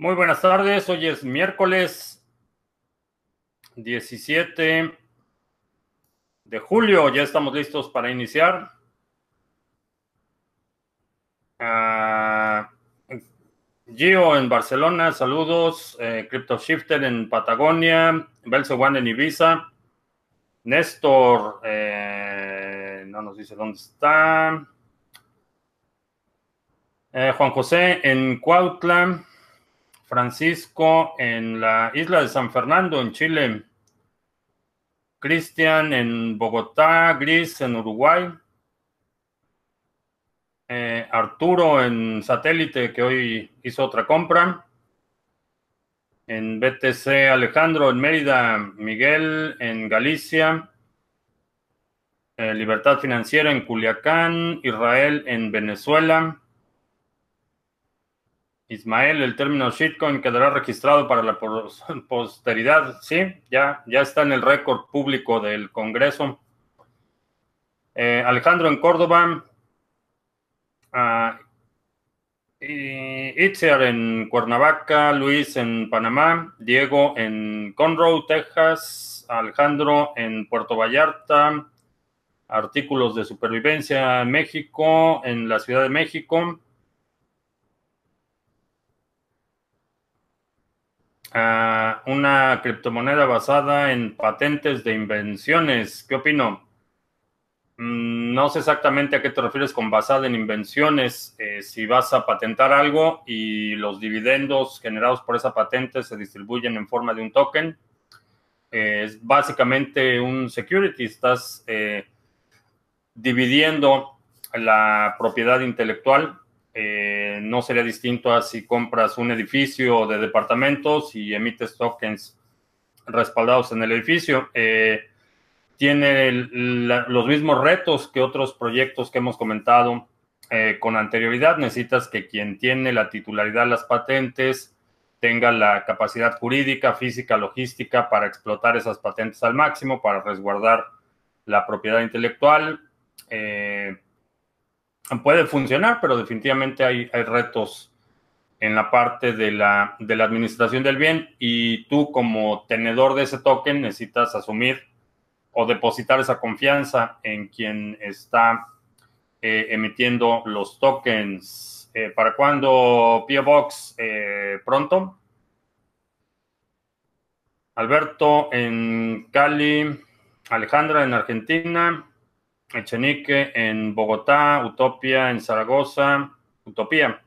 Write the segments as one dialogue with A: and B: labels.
A: Muy buenas tardes, hoy es miércoles 17 de julio, ya estamos listos para iniciar. Ah, Gio en Barcelona, saludos. Eh, Crypto Shifter en Patagonia, Belce One en Ibiza. Néstor, eh, no nos dice dónde está. Eh, Juan José en Cuautla. Francisco en la isla de San Fernando, en Chile. Cristian en Bogotá, Gris en Uruguay. Eh, Arturo en satélite, que hoy hizo otra compra. En BTC, Alejandro en Mérida, Miguel en Galicia. Eh, Libertad Financiera en Culiacán, Israel en Venezuela. Ismael, el término shitcoin quedará registrado para la posteridad. Sí, ya, ya está en el récord público del Congreso. Eh, Alejandro en Córdoba. Uh, en Cuernavaca. Luis en Panamá. Diego en Conroe, Texas. Alejandro en Puerto Vallarta. Artículos de supervivencia en México, en la Ciudad de México. Una criptomoneda basada en patentes de invenciones. ¿Qué opino? Mm, no sé exactamente a qué te refieres con basada en invenciones. Eh, si vas a patentar algo y los dividendos generados por esa patente se distribuyen en forma de un token, eh, es básicamente un security. Estás eh, dividiendo la propiedad intelectual eh, no sería distinto a si compras un edificio de departamentos y emites tokens respaldados en el edificio. Eh, tiene los mismos retos que otros proyectos que hemos comentado eh, con anterioridad. Necesitas que quien tiene la titularidad de las patentes tenga la capacidad jurídica, física, logística para explotar esas patentes al máximo, para resguardar la propiedad intelectual puede funcionar, pero definitivamente hay, retos en la parte de la, de la, administración del bien y tú como tenedor de ese token necesitas asumir o depositar esa confianza en quien está eh, emitiendo los tokens. Eh, ¿Para cuándo P.O. Box? Eh, pronto. Alberto en Cali, Alejandra en Argentina, Echenique en Bogotá, Utopia en Zaragoza, Utopía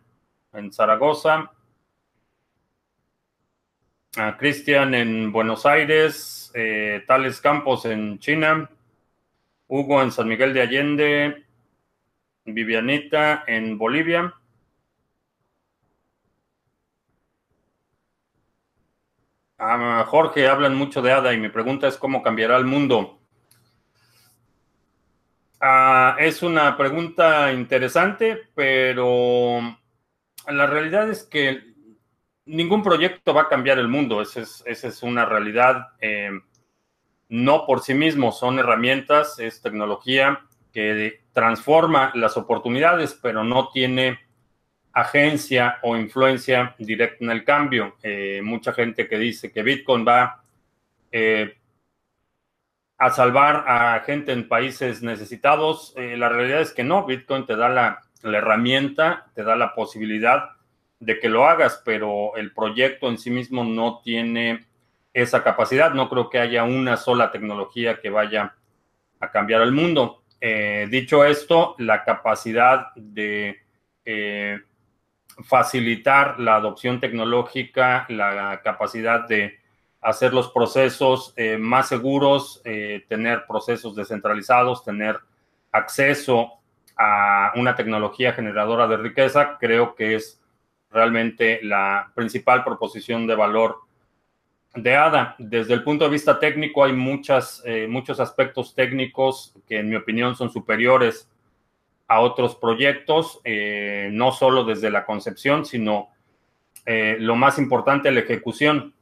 A: en Zaragoza, Cristian en Buenos Aires, eh, Tales Campos en China, Hugo en San Miguel de Allende, Vivianita en Bolivia. Jorge, hablan mucho de ADA y mi pregunta es cómo cambiará el mundo. Ah, es una pregunta interesante, pero la realidad es que ningún proyecto va a cambiar el mundo. Esa es, una realidad. Eh, no por sí mismo, son herramientas, es tecnología que transforma las oportunidades, pero no tiene agencia o influencia directa en el cambio. Eh, mucha gente que dice que Bitcoin va eh, a salvar a gente en países necesitados. Eh, la realidad es que no, Bitcoin te da la, herramienta, te da la posibilidad de que lo hagas, pero el proyecto en sí mismo no tiene esa capacidad. No creo que haya una sola tecnología que vaya a cambiar el mundo. Eh, dicho esto, la capacidad de eh, facilitar la adopción tecnológica, la capacidad de hacer los procesos eh, más seguros, eh, tener procesos descentralizados, tener acceso a una tecnología generadora de riqueza, creo que es realmente la principal proposición de valor de ADA. Desde el punto de vista técnico hay muchas, eh, muchos aspectos técnicos que en mi opinión son superiores a otros proyectos, no solo desde la concepción, sino lo más importante, la ejecución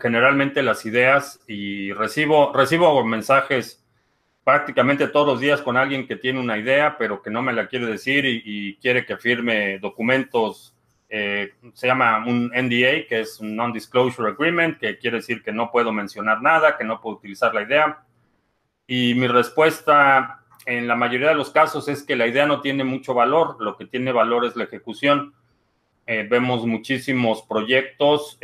A: generalmente las ideas y recibo, recibo mensajes prácticamente todos los días con alguien que tiene una idea, pero que no me la quiere decir y, quiere que firme documentos se llama un NDA, que es un Non-Disclosure Agreement, que quiere decir que no puedo mencionar nada, que no puedo utilizar la idea. Y mi respuesta en la mayoría de los casos es que la idea no tiene mucho valor, lo que tiene valor es la ejecución. vemos muchísimos proyectos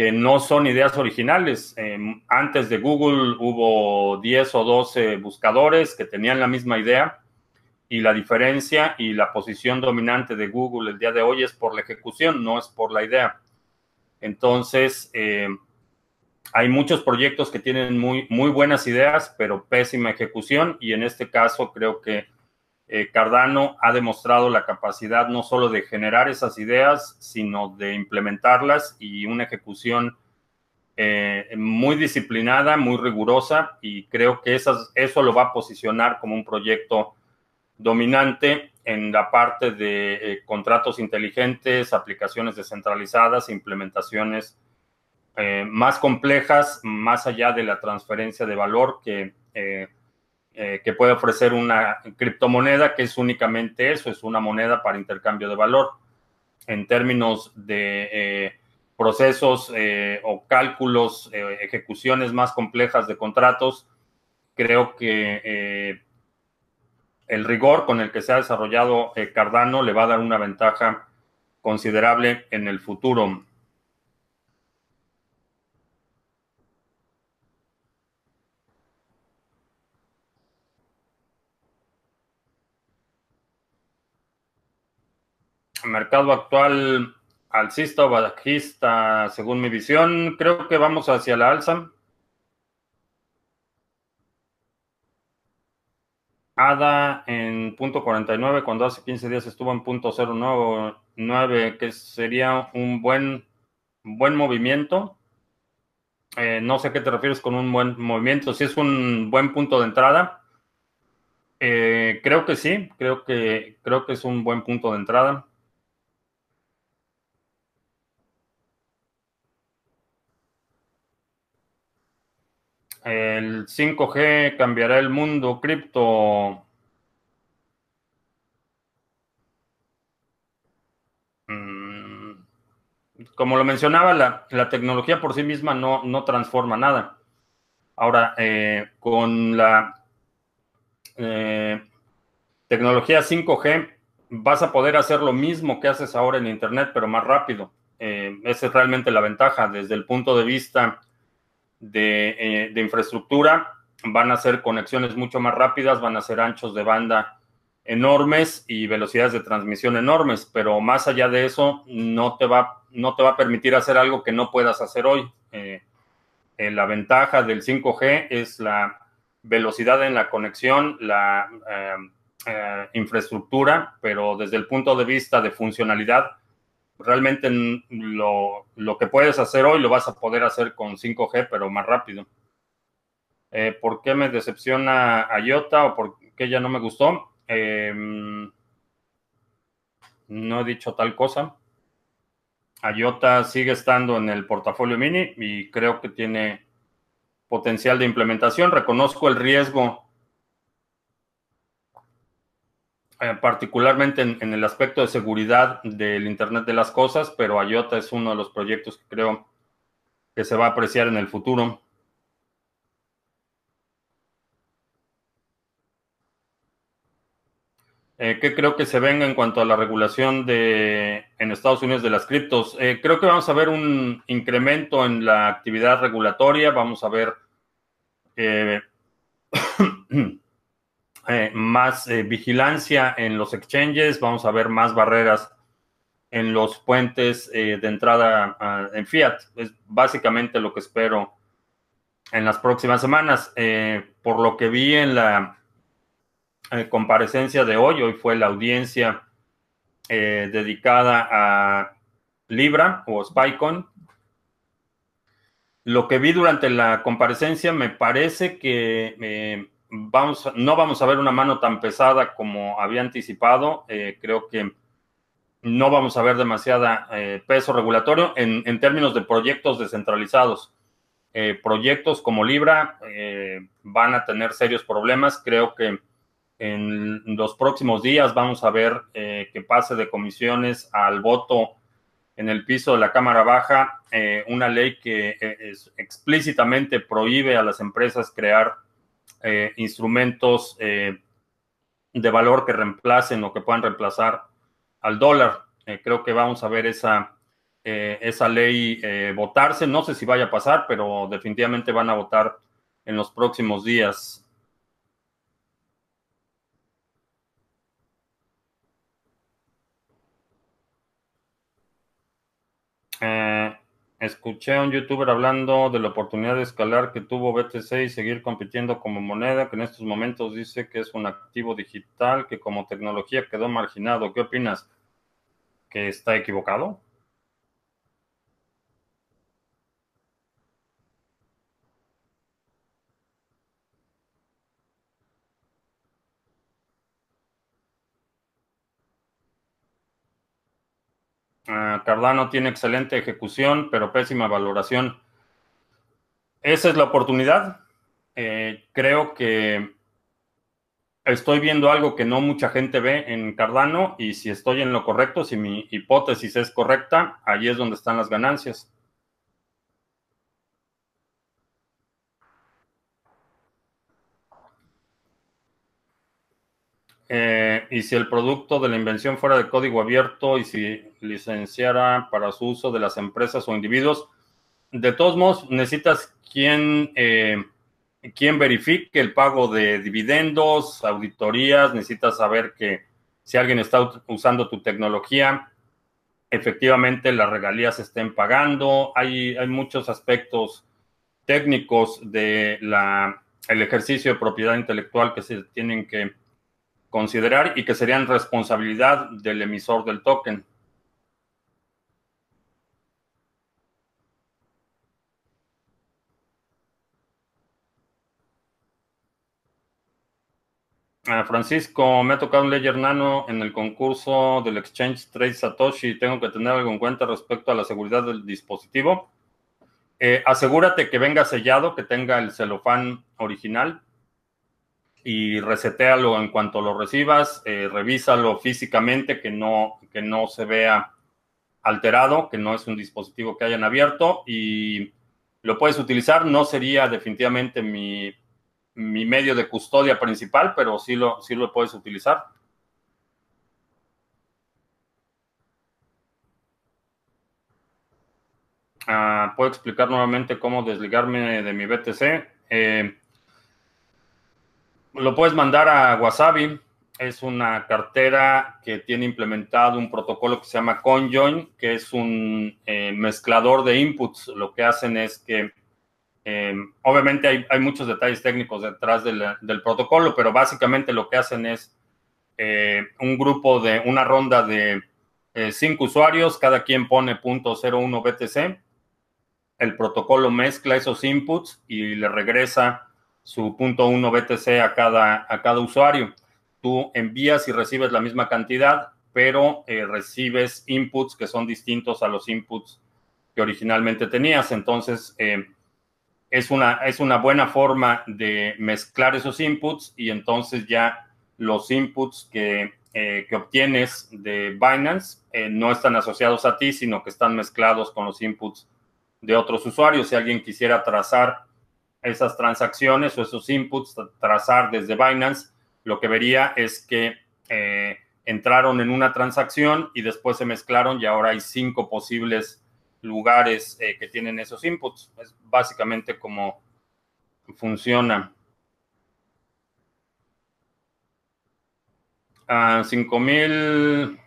A: que no son ideas originales. Em, antes de Google hubo 10 o 12 buscadores que tenían la misma idea y la diferencia y la posición dominante de Google el día de hoy es por la ejecución, no es por la idea. Entonces, em, hay muchos proyectos que tienen muy, muy buenas ideas, pero pésima ejecución y en este caso creo que eh, Cardano ha demostrado la capacidad no solo de generar esas ideas, sino de implementarlas y una ejecución eh, muy disciplinada, muy rigurosa, y creo que eso lo va a posicionar como un proyecto dominante en la parte de eh, contratos inteligentes, aplicaciones descentralizadas, implementaciones más complejas, más allá de la transferencia de valor que eh, que puede ofrecer una criptomoneda que es únicamente eso, es una moneda para intercambio de valor. En términos de eh, procesos eh, o cálculos, ejecuciones más complejas de contratos, creo que el rigor con el que se ha desarrollado Cardano le va a dar una ventaja considerable en el futuro. Mercado actual alcista o bajista, según mi visión, creo que vamos hacia la alza. ADA en punto 49 cuando hace 15 días estuvo en punto 099, que sería un buen, buen movimiento. Eh, no sé a qué te refieres con un buen movimiento, si es un buen punto de entrada. Eh, creo que sí, creo que, creo que es un buen punto de entrada. El 5G cambiará el mundo cripto. Mm, como lo mencionaba, la, tecnología por sí misma no, no transforma nada. Ahora, eh, con la eh, tecnología 5G vas a poder hacer lo mismo que haces ahora en Internet, pero más rápido. Eh, esa es realmente la ventaja desde el punto de vista eh, de, infraestructura, van a ser conexiones mucho más rápidas, van a ser anchos de banda enormes y velocidades de transmisión enormes, pero más allá de eso, no te va, no te va a permitir hacer algo que no puedas hacer hoy. Eh, eh, la ventaja del 5G es la velocidad en la conexión, la infraestructura, pero desde el punto de vista de funcionalidad, realmente lo, que puedes hacer hoy lo vas a poder hacer con 5G, pero más rápido. Eh, ¿Por qué me decepciona IOTA o por qué ya no me gustó? Em, no he dicho tal cosa. IOTA sigue estando en el portafolio mini y creo que tiene potencial de implementación. Reconozco el riesgo Eh, particularmente en, el aspecto de seguridad del Internet de las Cosas, pero IOTA es uno de los proyectos que creo que se va a apreciar en el futuro. Eh, ¿Qué creo que se venga en cuanto a la regulación de, en Estados Unidos de las criptos? Eh, creo que vamos a ver un incremento en la actividad regulatoria, vamos a ver Eh, más eh, vigilancia en los exchanges, vamos a ver más barreras en los puentes eh, de entrada en fiat. Es básicamente lo que espero en las próximas semanas. por lo que vi en la comparecencia de hoy, hoy fue la audiencia dedicada a Libra o Spycon. Lo que vi durante la comparecencia me parece que vamos, no vamos a ver una mano tan pesada como había anticipado. Eh, creo que no vamos a ver demasiada eh, peso regulatorio en, términos de proyectos descentralizados. Eh, proyectos como Libra van a tener serios problemas. Creo que En los próximos días vamos a ver que pase de comisiones al voto en el piso de la Cámara Baja una ley que explícitamente prohíbe a las empresas crear instrumentos de valor que reemplacen o que puedan reemplazar al dólar. creo que vamos a ver esa, esa ley votarse. No sé si vaya a pasar, pero definitivamente van a votar en los próximos días. Eh, escuché a un youtuber hablando de la oportunidad de escalar que tuvo BTC y seguir compitiendo como moneda, que en estos momentos dice que es un activo digital que como tecnología quedó marginado. ¿Qué opinas? ¿Que está equivocado? Ah, Cardano tiene excelente ejecución, pero pésima valoración. Esa es la oportunidad. Eh, creo que estoy viendo algo que no mucha gente ve en Cardano y si estoy en lo correcto, si mi hipótesis es correcta, ahí es donde están las ganancias. Eh, y si el producto de la invención fuera de código abierto y si licenciara para su uso de las empresas o individuos, de todos modos necesitas quien, eh, verifique el pago de dividendos, auditorías, necesitas saber que si alguien está usando tu tecnología, efectivamente las regalías estén pagando. Hay, hay muchos aspectos técnicos de ejercicio de propiedad intelectual que se tienen que considerar y que serían responsabilidad del emisor del token. Ah, Francisco, me ha tocado un Ledger Nano en el concurso del Exchange Trade Satoshi. Tengo que tener algo en cuenta respecto a la seguridad del dispositivo. Eh, asegúrate que venga sellado, que tenga el celofán original y resetealo en cuanto lo recibas, eh, revísalo físicamente, que no, que no se vea alterado, que no es un dispositivo que hayan abierto y lo puedes utilizar. No sería definitivamente mi, medio de custodia principal, pero sí lo, sí lo puedes utilizar. Ah, ¿Puedo explicar nuevamente cómo desligarme de mi BTC? Eh, lo puedes mandar a Wasabi. Es una cartera que tiene implementado un protocolo que se llama CoinJoin, que es un eh, mezclador de inputs. Lo que hacen es que, eh, obviamente hay, muchos detalles técnicos detrás del, protocolo, pero básicamente lo que hacen es eh, un grupo de una ronda de cinco usuarios, cada quien pone .01 BTC. El protocolo mezcla esos inputs y le regresa su punto 1 BTC a cada, a cada usuario. Tú envías y recibes la misma cantidad, pero eh, recibes inputs que son distintos a los inputs que originalmente tenías. Entonces, eh, es, una, es una buena forma de mezclar esos inputs y entonces ya los inputs que, eh, que obtienes de Binance no están asociados a ti, sino que están mezclados con los inputs de otros usuarios. Si alguien quisiera trazar esas transacciones o esos inputs, trazar desde Binance, lo que vería es que eh, entraron en una transacción y después se mezclaron y ahora hay cinco posibles lugares eh, que tienen esos inputs. Es básicamente como funciona. Uh, 5 mil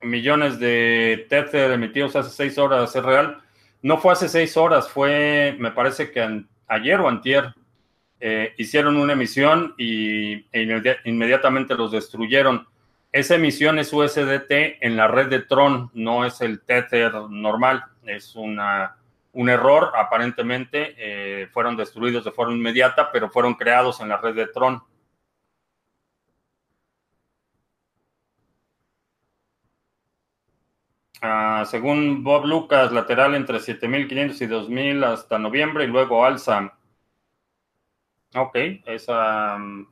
A: millones de Tether emitidos hace seis horas, ¿es real? No fue hace seis horas, fue, me parece que ayer o antier, eh, hicieron una emisión y e inmediatamente los destruyeron. Esa emisión es USDT en la red de Tron, no es el Tether normal, es una, un error, aparentemente eh, fueron destruidos de forma inmediata, pero fueron creados en la red de Tron. Según Bob Lucas, lateral entre 7.500 y 2.000 hasta noviembre y luego alza. Ok, esa... Mm,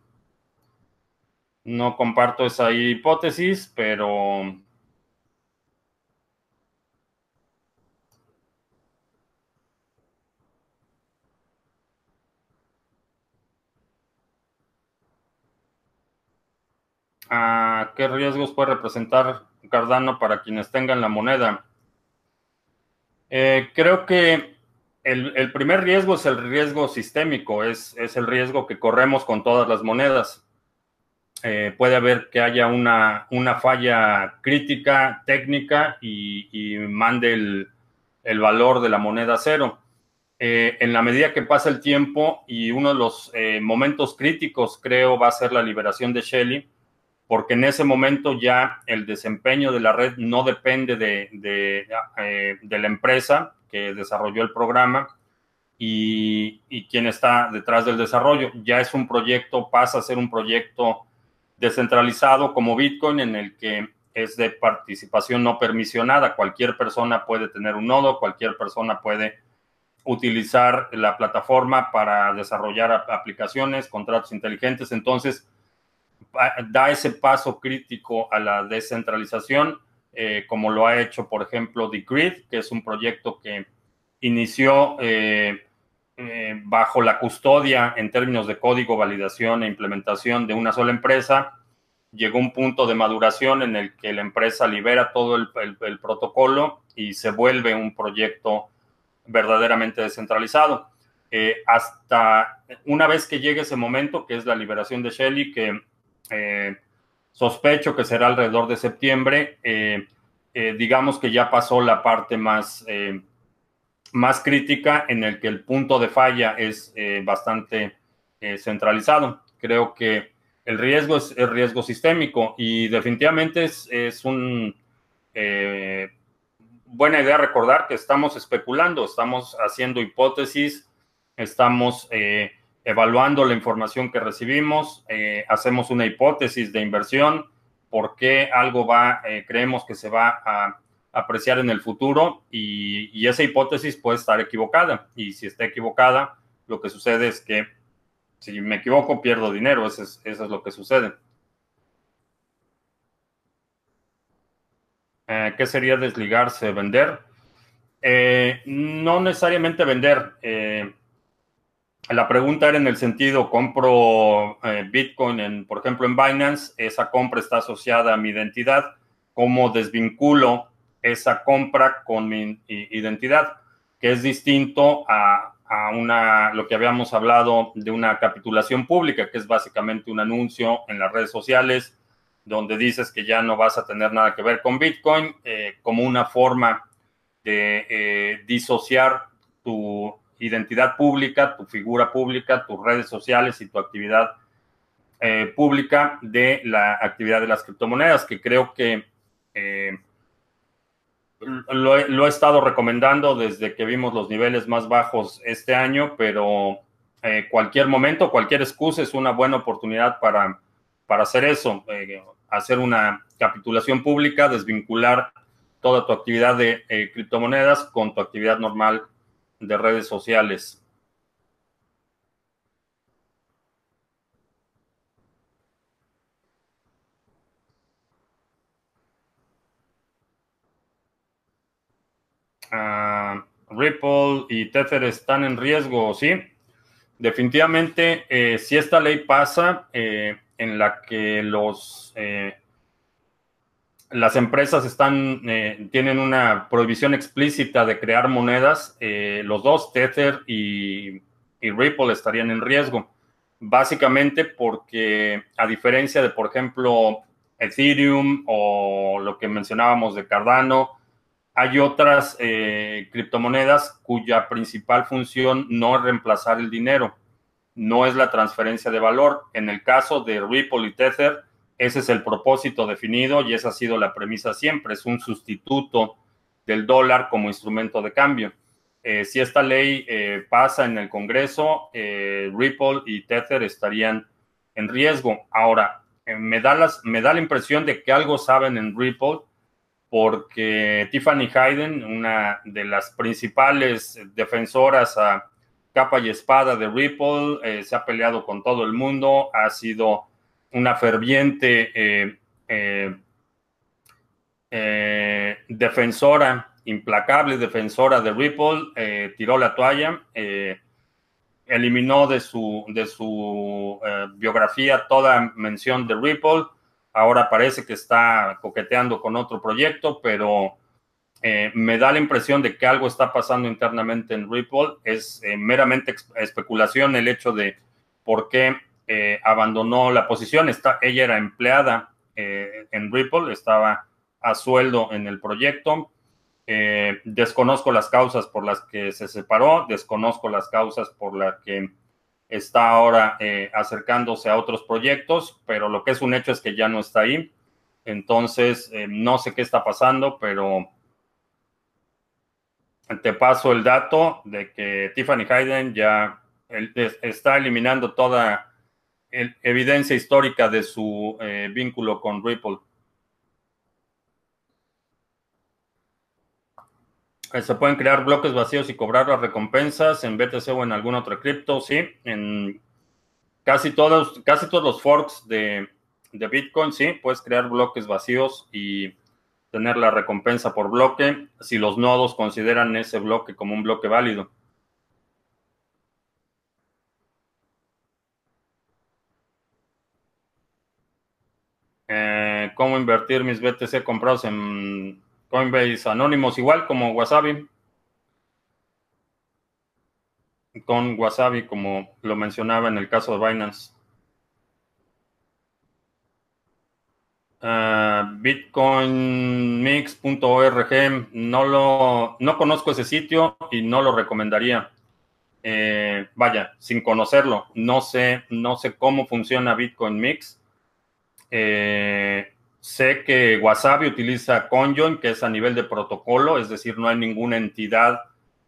A: no comparto esa hipótesis, pero... ¿Qué riesgos puede representar Cardano para quienes tengan la moneda? Eh, creo que el, primer riesgo es el riesgo sistémico, es, es, el riesgo que corremos con todas las monedas. Eh, puede haber que haya una, una falla crítica, técnica y, mande el, valor de la moneda cero. Eh, en la medida que pasa el tiempo y uno de los eh, momentos críticos creo va a ser la liberación de Shelly, porque en ese momento ya el desempeño de la red no depende de, de la empresa que desarrolló el programa, y, y, quién está detrás del desarrollo. Ya es un proyecto, pasa a ser un proyecto descentralizado como Bitcoin en el que es de participación no permisionada. Cualquier persona puede tener un nodo, cualquier persona puede utilizar la plataforma para desarrollar aplicaciones, contratos inteligentes. Entonces, da ese paso crítico a la descentralización, eh, como lo ha hecho, por ejemplo, The que es un proyecto que inició eh, eh, bajo la custodia en términos de código, validación e implementación de una sola empresa, llegó un punto de maduración en el que la empresa libera todo el, protocolo y se vuelve un proyecto verdaderamente descentralizado. Hasta una vez que llegue ese momento, que es la liberación de Shelly, que eh, sospecho que será alrededor de septiembre, digamos que ya pasó la parte más más crítica en el que el punto de falla es eh, bastante eh, centralizado. Creo que el riesgo es el riesgo sistémico y definitivamente es, es eh, buena idea recordar que estamos especulando, estamos haciendo hipótesis, estamos evaluando la información que recibimos, hacemos una hipótesis de inversión, por qué algo va, creemos que se va a apreciar en el futuro y, esa hipótesis puede estar equivocada. Y si está equivocada, lo que sucede es que si me equivoco, pierdo dinero. Eso es, lo que sucede. Eh, ¿Qué sería desligarse? ¿Vender? Eh, no necesariamente vender. Eh, la pregunta era en el sentido, compro Bitcoin, en, por ejemplo, en Binance, esa compra está asociada a mi identidad. ¿Cómo desvinculo esa compra con mi identidad, que es distinto a, una, lo que habíamos hablado de una capitulación pública, que es básicamente un anuncio en las redes sociales donde dices que ya no vas a tener nada que ver con Bitcoin, eh, como una forma de eh, disociar tu identidad pública, tu figura pública, tus redes sociales y tu actividad eh, pública de la actividad de las criptomonedas, que creo que lo, he estado recomendando desde que vimos los niveles más bajos este año, pero eh, cualquier momento, cualquier excusa es una buena oportunidad para, para hacer eso, eh, hacer una capitulación pública, desvincular toda tu actividad de eh, criptomonedas con tu actividad normal de redes sociales. Ripple y Tether están en riesgo, ¿sí? Definitivamente, eh, si esta ley pasa eh, en la que los, eh, las empresas están, tienen una prohibición explícita de crear monedas, los dos, Tether y, y Ripple, estarían en riesgo. Básicamente porque, a diferencia de, por ejemplo, Ethereum o lo que mencionábamos de Cardano, hay otras eh, criptomonedas cuya principal función no es reemplazar el dinero, no es la transferencia de valor. En el caso de Ripple y Tether, ese es el propósito definido y esa ha sido la premisa siempre, es un sustituto del dólar como instrumento de cambio. Eh, si esta ley eh, pasa en el Congreso, Ripple y Tether estarían en riesgo. Ahora, me, da las, me da la impresión de que algo saben en Ripple porque Tiffany Hayden, una de las principales defensoras a capa y espada de Ripple, eh, se ha peleado con todo el mundo, ha sido una ferviente eh, defensora, implacable defensora de Ripple, tiró la toalla, eliminó de su, de su biografía toda mención de Ripple, ahora parece que está coqueteando con otro proyecto, pero eh, me da la impresión de que algo está pasando internamente en Ripple. Es eh, meramente especulación el hecho de por qué eh, abandonó la posición. Está, ella era empleada en Ripple, estaba a sueldo en el proyecto. desconozco las causas por las que se separó, desconozco las causas por las que está ahora acercándose a otros proyectos, pero lo que es un hecho es que ya no está ahí. Entonces, no sé qué está pasando, pero te paso el dato de que Tiffany Hayden ya está eliminando toda evidencia histórica de su eh, vínculo con Ripple. Eh, se pueden crear bloques vacíos y cobrar las recompensas en BTC o en alguna otra cripto, sí. En casi todos, casi todos los forks de, de Bitcoin, sí, puedes crear bloques vacíos y tener la recompensa por bloque si los nodos consideran ese bloque como un bloque válido. Eh, ¿Cómo invertir mis BTC comprados en Coinbase anónimos? Igual como Wasabi. Con Wasabi, como lo mencionaba en el caso de Binance. Uh, bitcoinmix.org, no lo, no conozco ese sitio y no lo recomendaría. Eh, vaya, sin conocerlo, no sé, no sé cómo funciona Bitcoin Mix. Eh, sé que Wasabi utiliza Conjoin, que es a nivel de protocolo, es decir, no hay ninguna entidad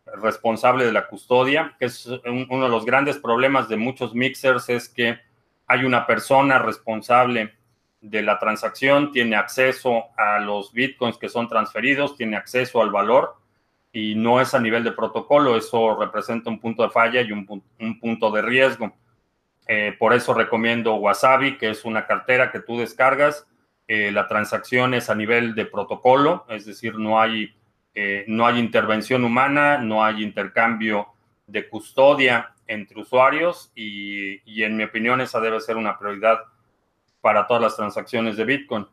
A: responsable de la custodia, que es uno de los grandes problemas de muchos mixers, es que hay una persona responsable de la transacción, tiene acceso a los bitcoins que son transferidos, tiene acceso al valor y no es a nivel de protocolo. Eso representa un punto de falla y un, punto de riesgo. Eh, por eso recomiendo Wasabi, que es una cartera que tú descargas. Eh, la transacción es a nivel de protocolo, es decir, no hay, eh, no hay intervención humana, no hay intercambio de custodia entre usuarios y, y en mi opinión esa debe ser una prioridad para todas las transacciones de Bitcoin.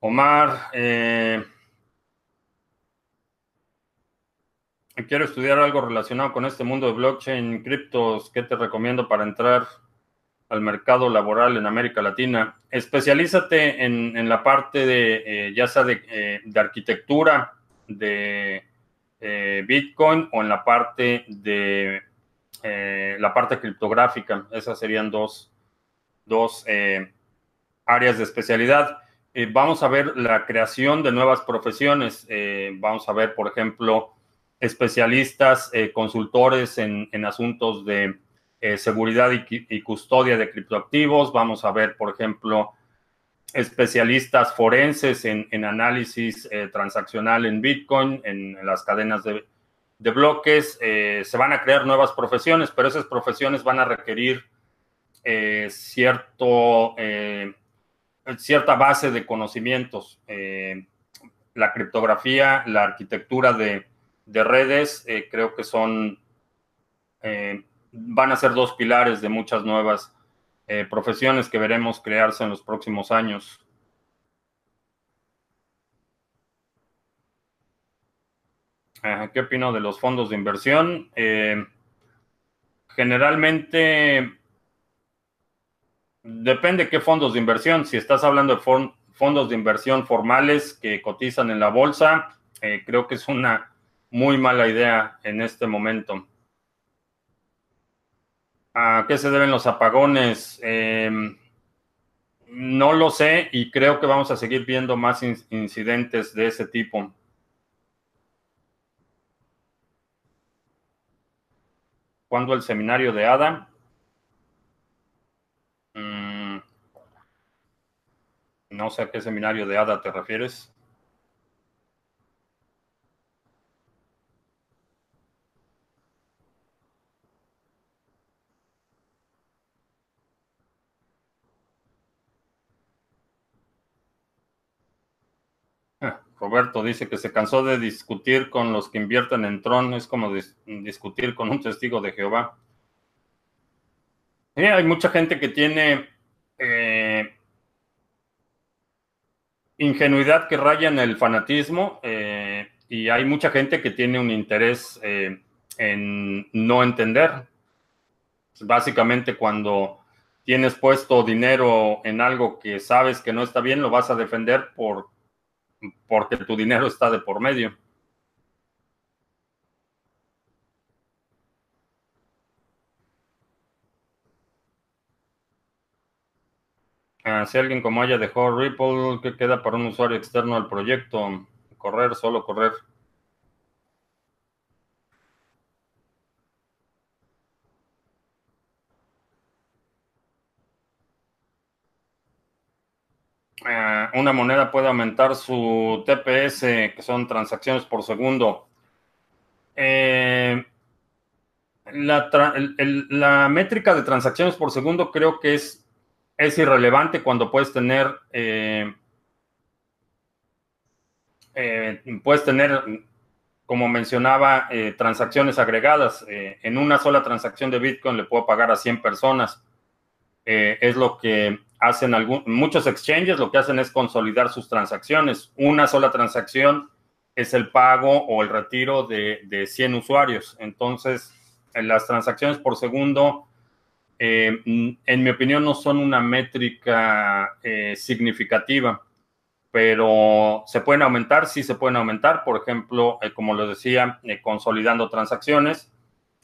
A: Omar, eh, quiero estudiar algo relacionado con este mundo de blockchain, criptos. ¿Qué te recomiendo para entrar al mercado laboral en América Latina? Especialízate en, la parte de, eh, ya sea de, eh, arquitectura, de eh, Bitcoin o en la parte de la parte criptográfica. Esas serían dos, eh, áreas de especialidad. vamos a ver la creación de nuevas profesiones. vamos a ver, por ejemplo, especialistas, consultores en, asuntos de seguridad y, custodia de criptoactivos. Vamos a ver, por ejemplo, especialistas forenses en, análisis eh, transaccional en Bitcoin, en, las cadenas de, bloques. Eh, se van a crear nuevas profesiones, pero esas profesiones van a requerir eh, cierto, cierta base de conocimientos. la criptografía, la arquitectura de, de redes, creo que son, van a ser dos pilares de muchas nuevas eh, profesiones que veremos crearse en los próximos años. ¿Qué opino de los fondos de inversión? Eh, generalmente depende qué fondos de inversión. Si estás hablando de fondos de inversión formales que cotizan en la bolsa, eh, creo que es una muy mala idea en este momento. ¿A qué se deben los apagones? Em, no lo sé y creo que vamos a seguir viendo más incidentes de ese tipo. ¿Cuándo el seminario de ADA? Mm, No sé a qué seminario de ADA te refieres. Roberto dice que se cansó de discutir con los que invierten en Tron, es como discutir con un testigo de Jehová. hay mucha gente que tiene eh, ingenuidad que raya en el fanatismo eh, y hay mucha gente que tiene un interés eh, en no entender. Básicamente cuando tienes puesto dinero en algo que sabes que no está bien, lo vas a defender por porque tu dinero está de por medio. Ah, si alguien como haya dejó Ripple, ¿qué queda para un usuario externo al proyecto? Correr, solo correr. Eh, una moneda puede aumentar su TPS, que son transacciones por segundo. Eh, la, métrica de transacciones por segundo creo que es, es irrelevante cuando puedes tener, eh, puedes tener, como mencionaba, transacciones agregadas. en una sola transacción de Bitcoin le puedo pagar a 100 personas. es lo que hacen algún, muchos exchanges lo que hacen es consolidar sus transacciones. Una sola transacción es el pago o el retiro de, de 100 usuarios. Entonces, en las transacciones por segundo, eh, en mi opinión, no son una métrica eh, significativa, pero se pueden aumentar, sí se pueden aumentar. Por ejemplo, eh, como les decía, consolidando transacciones.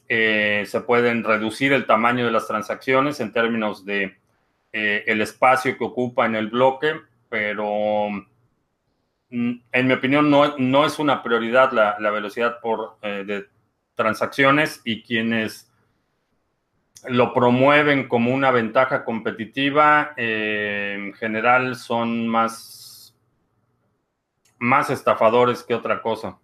A: se pueden reducir el tamaño de las transacciones en términos de eh, el espacio que ocupa en el bloque, pero mm, en mi opinión no, no es una prioridad la, velocidad por, eh, de transacciones y quienes lo promueven como una ventaja competitiva, eh, en general son más, más estafadores que otra cosa.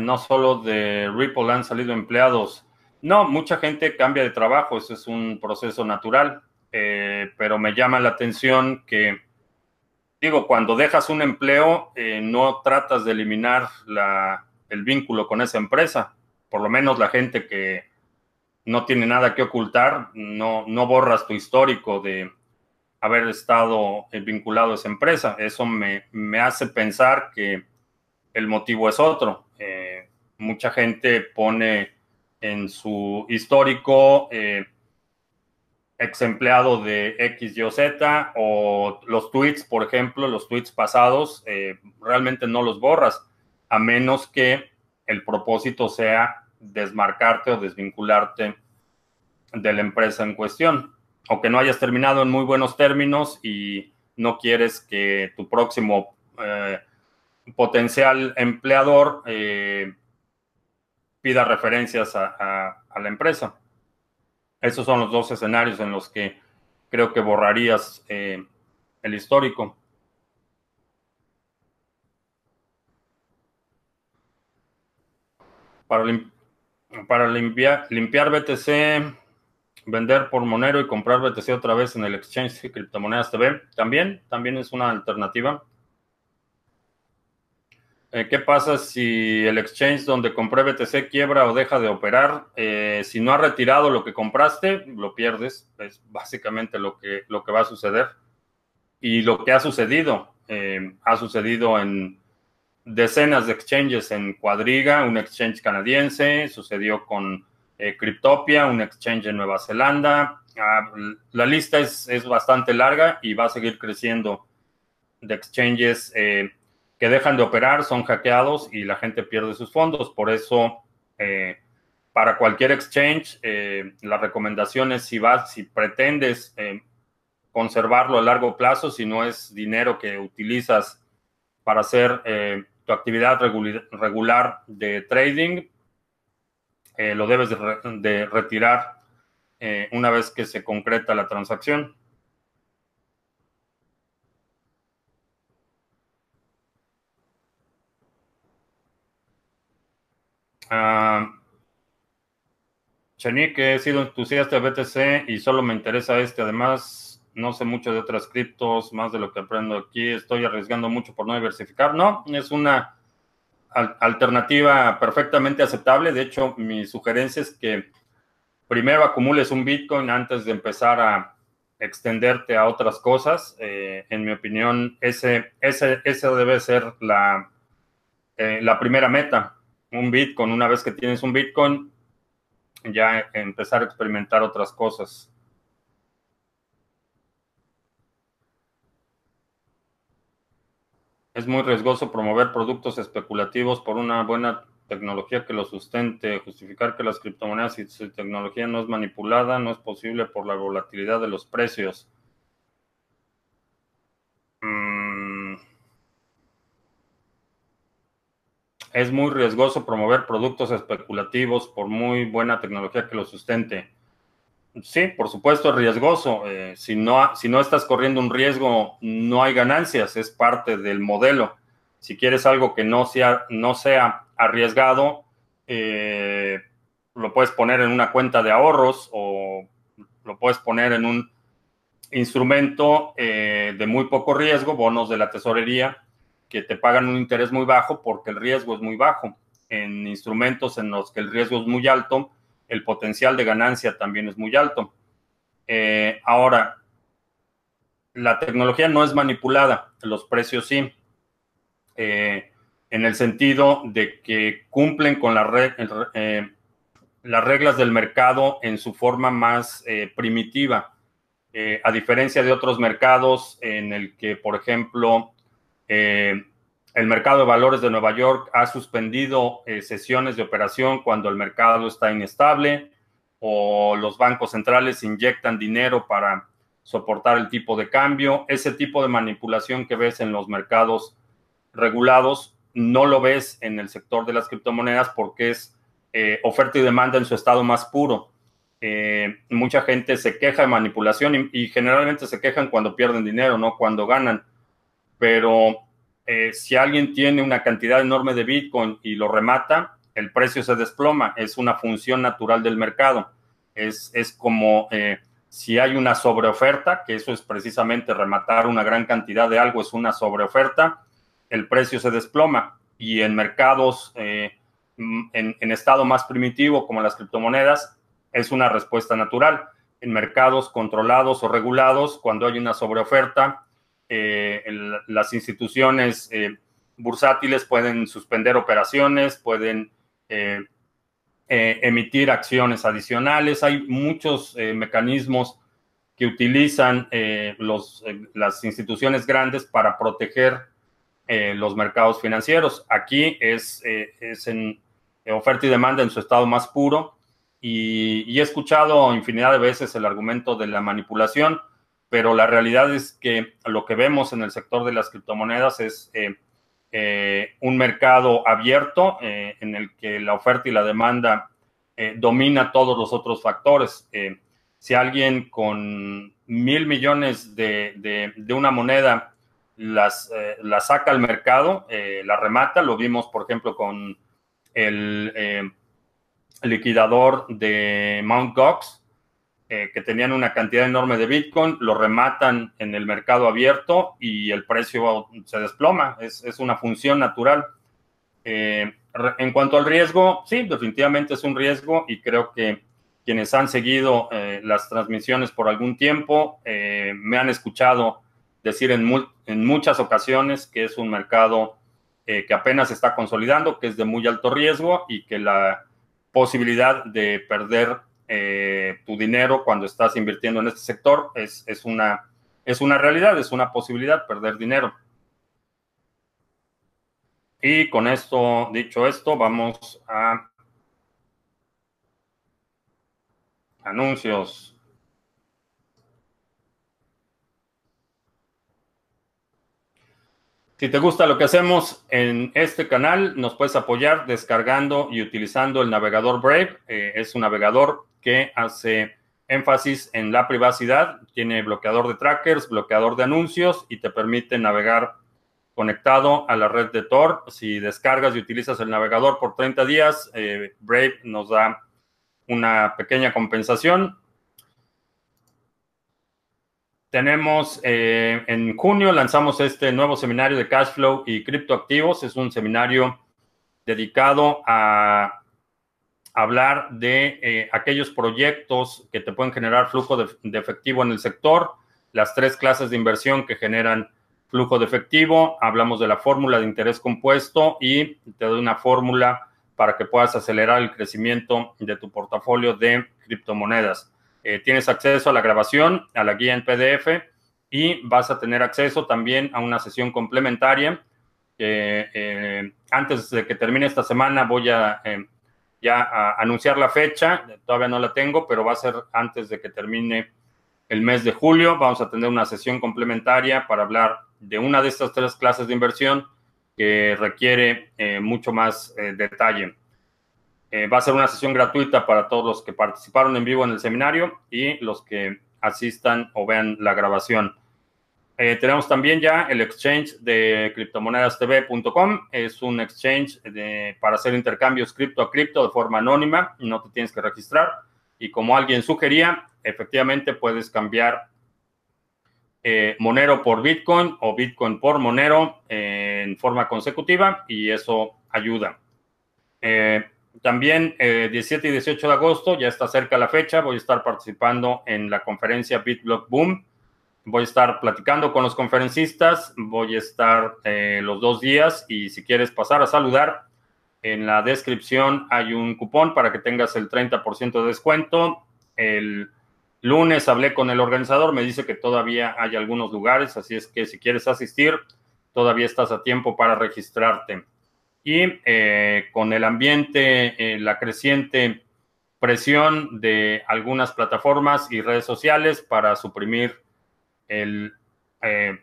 A: no solo de Ripple han salido empleados, no, mucha gente cambia de trabajo, eso es un proceso natural, eh, pero me llama la atención que, digo, cuando dejas un empleo, eh, no tratas de eliminar el vínculo con esa empresa, por lo menos la gente que no tiene nada que ocultar, no, borras tu histórico de haber estado eh, vinculado a esa empresa. Eso me, hace pensar que el motivo es otro. mucha gente pone en su histórico eh, ex empleado de X, Y o los tweets, por ejemplo, los tweets pasados, eh, realmente no los borras, a menos que el propósito sea desmarcarte o desvincularte de la empresa en cuestión, o que no hayas terminado en muy buenos términos y no quieres que tu próximo eh, potencial empleador pida referencias a, la empresa. Esos son los dos escenarios en los que creo que borrarías eh, el histórico. Para, para limpiar, limpiar BTC, vender por Monero y comprar BTC otra vez en el exchange de criptomonedas TV, también, también es una alternativa. Eh, ¿Qué pasa si el exchange donde compré BTC quiebra o deja de operar? Eh, si no ha retirado lo que compraste, lo pierdes. Es básicamente lo que, lo que va a suceder. Y lo que ha sucedido, eh, ha sucedido en decenas de exchanges en Cuadriga, un exchange canadiense, sucedió con Cryptopia, un exchange en Nueva Zelanda. Ah, la lista es, es, bastante larga y va a seguir creciendo de exchanges que dejan de operar, son hackeados y la gente pierde sus fondos. Por eso, eh, para cualquier exchange, eh, la recomendación es si vas, si pretendes eh, conservarlo a largo plazo, si no es dinero que utilizas para hacer tu actividad regular de trading, lo debes de, retirar una vez que se concreta la transacción. Uh, he sido entusiasta de BTC y solo me interesa este. Además, no sé mucho de otras criptos, más de lo que aprendo aquí. Estoy arriesgando mucho por no diversificar. No, es una alternativa perfectamente aceptable. De hecho, mi sugerencia es que primero acumules un Bitcoin antes de empezar a extenderte a otras cosas. Eh, en mi opinión, ese, ese, ese debe ser la, eh, la primera meta. Un Bitcoin, una vez que tienes un Bitcoin, ya empezar a experimentar otras cosas. Es muy riesgoso promover productos especulativos por una buena tecnología que lo sustente. Justificar que las criptomonedas y su tecnología no es manipulada no es posible por la volatilidad de los precios. Mm. Es muy riesgoso promover productos especulativos por muy buena tecnología que lo sustente. Sí, por supuesto, es riesgoso. Eh, si, no, si no estás corriendo un riesgo, no hay ganancias, es parte del modelo. Si quieres algo que no sea, no sea arriesgado, eh, lo puedes poner en una cuenta de ahorros o lo puedes poner en un instrumento eh, de muy poco riesgo, bonos de la tesorería, que te pagan un interés muy bajo porque el riesgo es muy bajo. En instrumentos en los que el riesgo es muy alto, el potencial de ganancia también es muy alto. Eh, ahora, la tecnología no es manipulada, los precios sí, eh, en el sentido de que cumplen con eh, las reglas del mercado en su forma más primitiva, a diferencia de otros mercados en el que, por ejemplo, el mercado de valores de Nueva York ha suspendido eh, sesiones de operación cuando el mercado está inestable o los bancos centrales inyectan dinero para soportar el tipo de cambio. Ese tipo de manipulación que ves en los mercados regulados no lo ves en el sector de las criptomonedas porque es eh, oferta y demanda en su estado más puro. Eh, mucha gente se queja de manipulación y generalmente se quejan cuando pierden dinero, no cuando ganan. Pero eh, si alguien tiene una cantidad enorme de Bitcoin y lo remata, el precio se desploma. Es una función natural del mercado. Es, es como eh, si hay una sobreoferta, que eso es precisamente rematar una gran cantidad de algo, es una sobreoferta, el precio se desploma. Y en mercados eh, en, en estado más primitivo, como las criptomonedas, es una respuesta natural. En mercados controlados o regulados, cuando hay una sobreoferta, eh, las instituciones eh, bursátiles pueden suspender operaciones, pueden eh, emitir acciones adicionales. Hay muchos mecanismos que utilizan los, las instituciones grandes para proteger los mercados financieros. Aquí es, es en oferta y demanda en su estado más puro. y he escuchado infinidad de veces el argumento de la manipulación pero la realidad es que lo que vemos en el sector de las criptomonedas es eh, eh, un mercado abierto eh, en el que la oferta y la demanda domina todos los otros factores. si alguien con mil millones de, una moneda las, la saca al mercado, la remata, lo vimos por ejemplo con el liquidador de Mt. Gox, eh, que tenían una cantidad enorme de Bitcoin, lo rematan en el mercado abierto y el precio se desploma. Es, una función natural. Eh, en cuanto al riesgo, sí, definitivamente es un riesgo y creo que quienes han seguido eh, las transmisiones por algún tiempo me han escuchado decir en, en, muchas ocasiones que es un mercado que apenas está consolidando, que es de muy alto riesgo y que la posibilidad de perder eh, tu dinero cuando estás invirtiendo en este sector. Es, una, es una realidad, es una posibilidad perder dinero. Y con esto, dicho esto, vamos a anuncios. Si te gusta lo que hacemos en este canal, nos puedes apoyar descargando y utilizando el navegador Brave. Eh, es un navegador que hace énfasis en la privacidad. Tiene bloqueador de trackers, bloqueador de anuncios y te permite navegar conectado a la red de Tor. Si descargas y utilizas el navegador por 30 días, eh, Brave nos da una pequeña compensación. Tenemos eh, en junio lanzamos este nuevo seminario de cash flow y criptoactivos. Es un seminario dedicado a hablar de eh, aquellos proyectos que te pueden generar flujo de, efectivo en el sector, las tres clases de inversión que generan flujo de efectivo, hablamos de la fórmula de interés compuesto y te doy una fórmula para que puedas acelerar el crecimiento de tu portafolio de criptomonedas. Eh, tienes acceso a la grabación, a la guía en PDF y vas a tener acceso también a una sesión complementaria. Eh, antes de que termine esta semana voy a ya a anunciar la fecha, todavía no la tengo, pero va a ser antes de que termine el mes de julio. Vamos a tener una sesión complementaria para hablar de una de estas tres clases de inversión que requiere eh, mucho más eh, detalle. Eh, va a ser una sesión gratuita para todos los que participaron en vivo en el seminario y los que asistan o vean la grabación. Eh, tenemos también ya el exchange de criptomonedastv.com. Es un exchange para hacer intercambios cripto a cripto de forma anónima. No te tienes que registrar. Y como alguien sugería, efectivamente puedes cambiar eh, Monero por Bitcoin o Bitcoin por Monero en forma consecutiva y eso ayuda. También 17 y 18 de agosto, ya está cerca la fecha, voy a estar participando en la conferencia BitBlock Boom Voy a estar platicando con los conferencistas, voy a estar eh, los dos días y si quieres pasar a saludar, en la descripción hay un cupón para que tengas el 30% de descuento. El lunes hablé con el organizador, me dice que todavía hay algunos lugares, así es que si quieres asistir, todavía estás a tiempo para registrarte. Y eh, con el ambiente, eh, la creciente presión de algunas plataformas y redes sociales para suprimir el eh,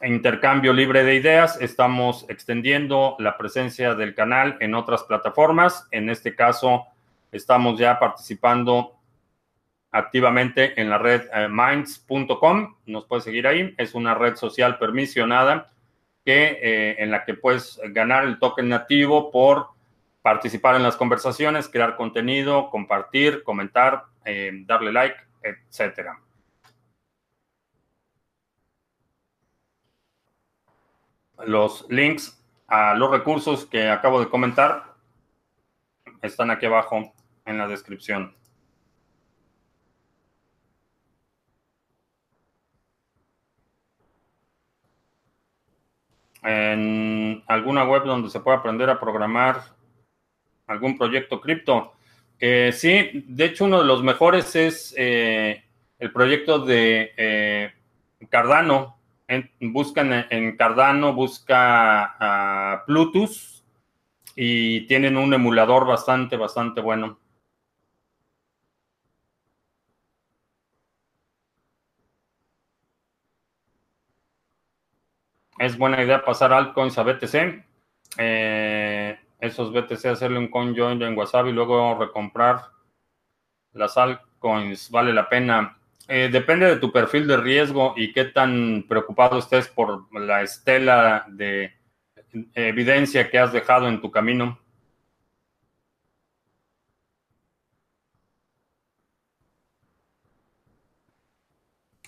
A: intercambio libre de ideas. Estamos extendiendo la presencia del canal en otras plataformas. En este caso, estamos ya participando activamente en la red minds.com. Nos puedes seguir ahí. Es una red social permisionada que, eh, en la que puedes ganar el token nativo por participar en las conversaciones, crear contenido, compartir, comentar, darle like, etcétera. Los links a los recursos que acabo de comentar están aquí abajo en la descripción. En alguna web donde se pueda aprender a programar algún proyecto cripto. Eh, sí, de hecho uno de los mejores es eh, el proyecto de eh, Cardano, buscan en, Cardano, busca a Plutus y tienen un emulador bastante, bastante bueno. Es buena idea pasar altcoins a BTC. Eh, esos BTC hacerle un coin join en WhatsApp y luego recomprar las altcoins. Vale la pena. Eh, depende de tu perfil de riesgo y qué tan preocupado estés por la estela de evidencia que has dejado en tu camino.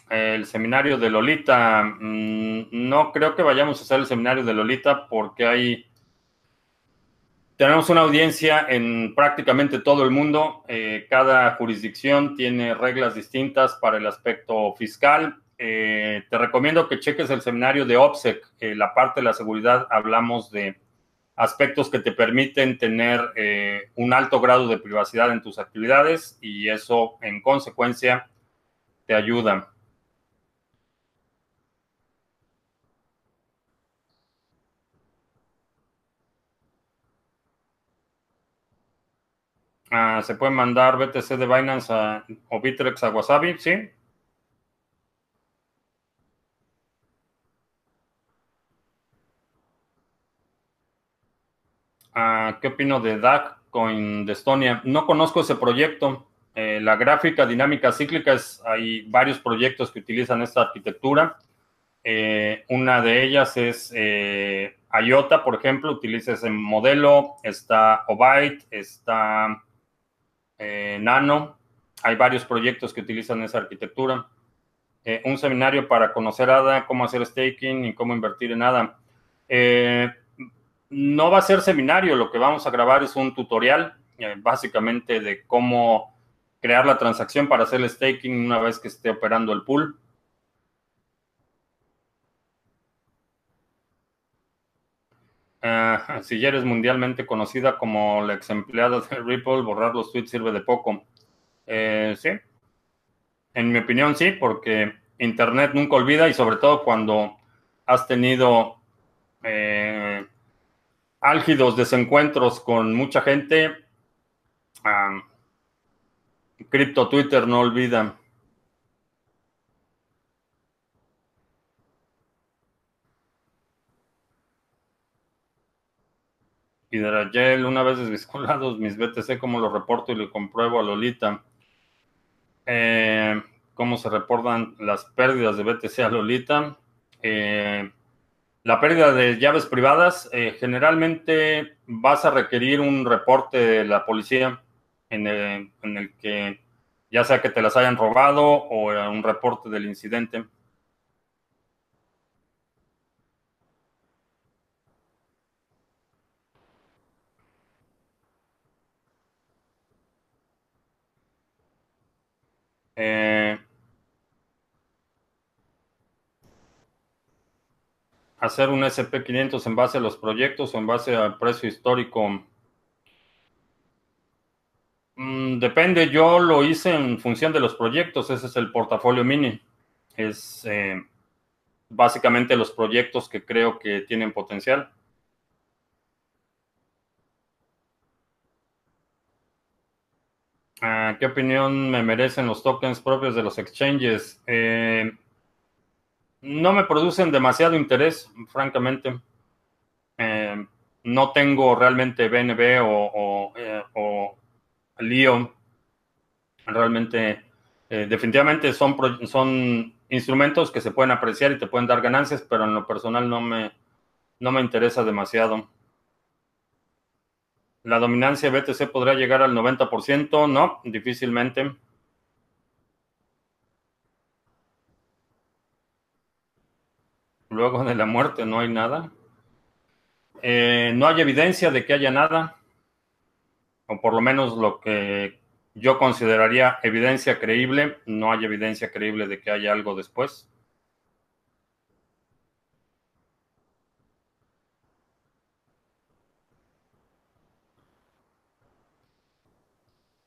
A: El seminario de Lolita, mm, no creo que vayamos a hacer el seminario de Lolita porque hay tenemos una audiencia en prácticamente todo el mundo. Eh, cada jurisdicción tiene reglas distintas para el aspecto fiscal. Eh, te recomiendo que cheques el seminario de OPSEC. Eh, la parte de la seguridad hablamos de aspectos que te permiten tener un alto grado de privacidad en tus actividades y eso en consecuencia te ayuda. Ah, se puede mandar BTC de Binance o Bitrex a Wasabi, ¿sí? Ah, ¿Qué opino de DAC Coin de Estonia? No conozco ese proyecto. la gráfica dinámica cíclica es, hay varios proyectos que utilizan esta arquitectura. una de ellas es IOTA, por ejemplo, utiliza ese modelo. Está Obyte, está Nano. Hay varios proyectos que utilizan esa arquitectura. un seminario para conocer ADA, cómo hacer staking y cómo invertir en ADA. Eh, no va a ser seminario, lo que vamos a grabar es un tutorial, eh, básicamente de cómo crear la transacción para hacer el staking una vez que esté operando el pool. Ah, si ya eres mundialmente conocida como la ex empleada de Ripple, borrar los tweets sirve de poco. Eh, sí. En mi opinión, sí, porque Internet nunca olvida y sobre todo cuando has tenido eh, álgidos desencuentros con mucha gente. Crypto Twitter no olvida. Hidragel, una vez desvinculados mis BTC, ¿cómo lo reporto y lo compruebo a Lolita? Eh, ¿Cómo se reportan las pérdidas de BTC a Lolita? Eh, la pérdida de llaves privadas, eh, generalmente vas a requerir un reporte de la policía en el, que ya sea que te las hayan robado o un reporte del incidente. Eh, hacer un SP500 en base a los proyectos o en base al precio histórico? Mm, depende, yo lo hice en función de los proyectos, ese es el portafolio mini. Es eh, básicamente los proyectos que creo que tienen potencial. ¿Qué opinión me merecen los tokens propios de los exchanges? Eh, no me producen demasiado interés, francamente. Eh, no tengo realmente BNB o, o, LIO. Realmente, eh, definitivamente son, son instrumentos que se pueden apreciar y te pueden dar ganancias, pero en lo personal no me, no me interesa demasiado. ¿La dominancia BTC podrá llegar al 90%? No, difícilmente. Luego de la muerte no hay nada. Eh, no hay evidencia de que haya nada, o por lo menos lo que yo consideraría evidencia creíble, no hay evidencia creíble de que haya algo después.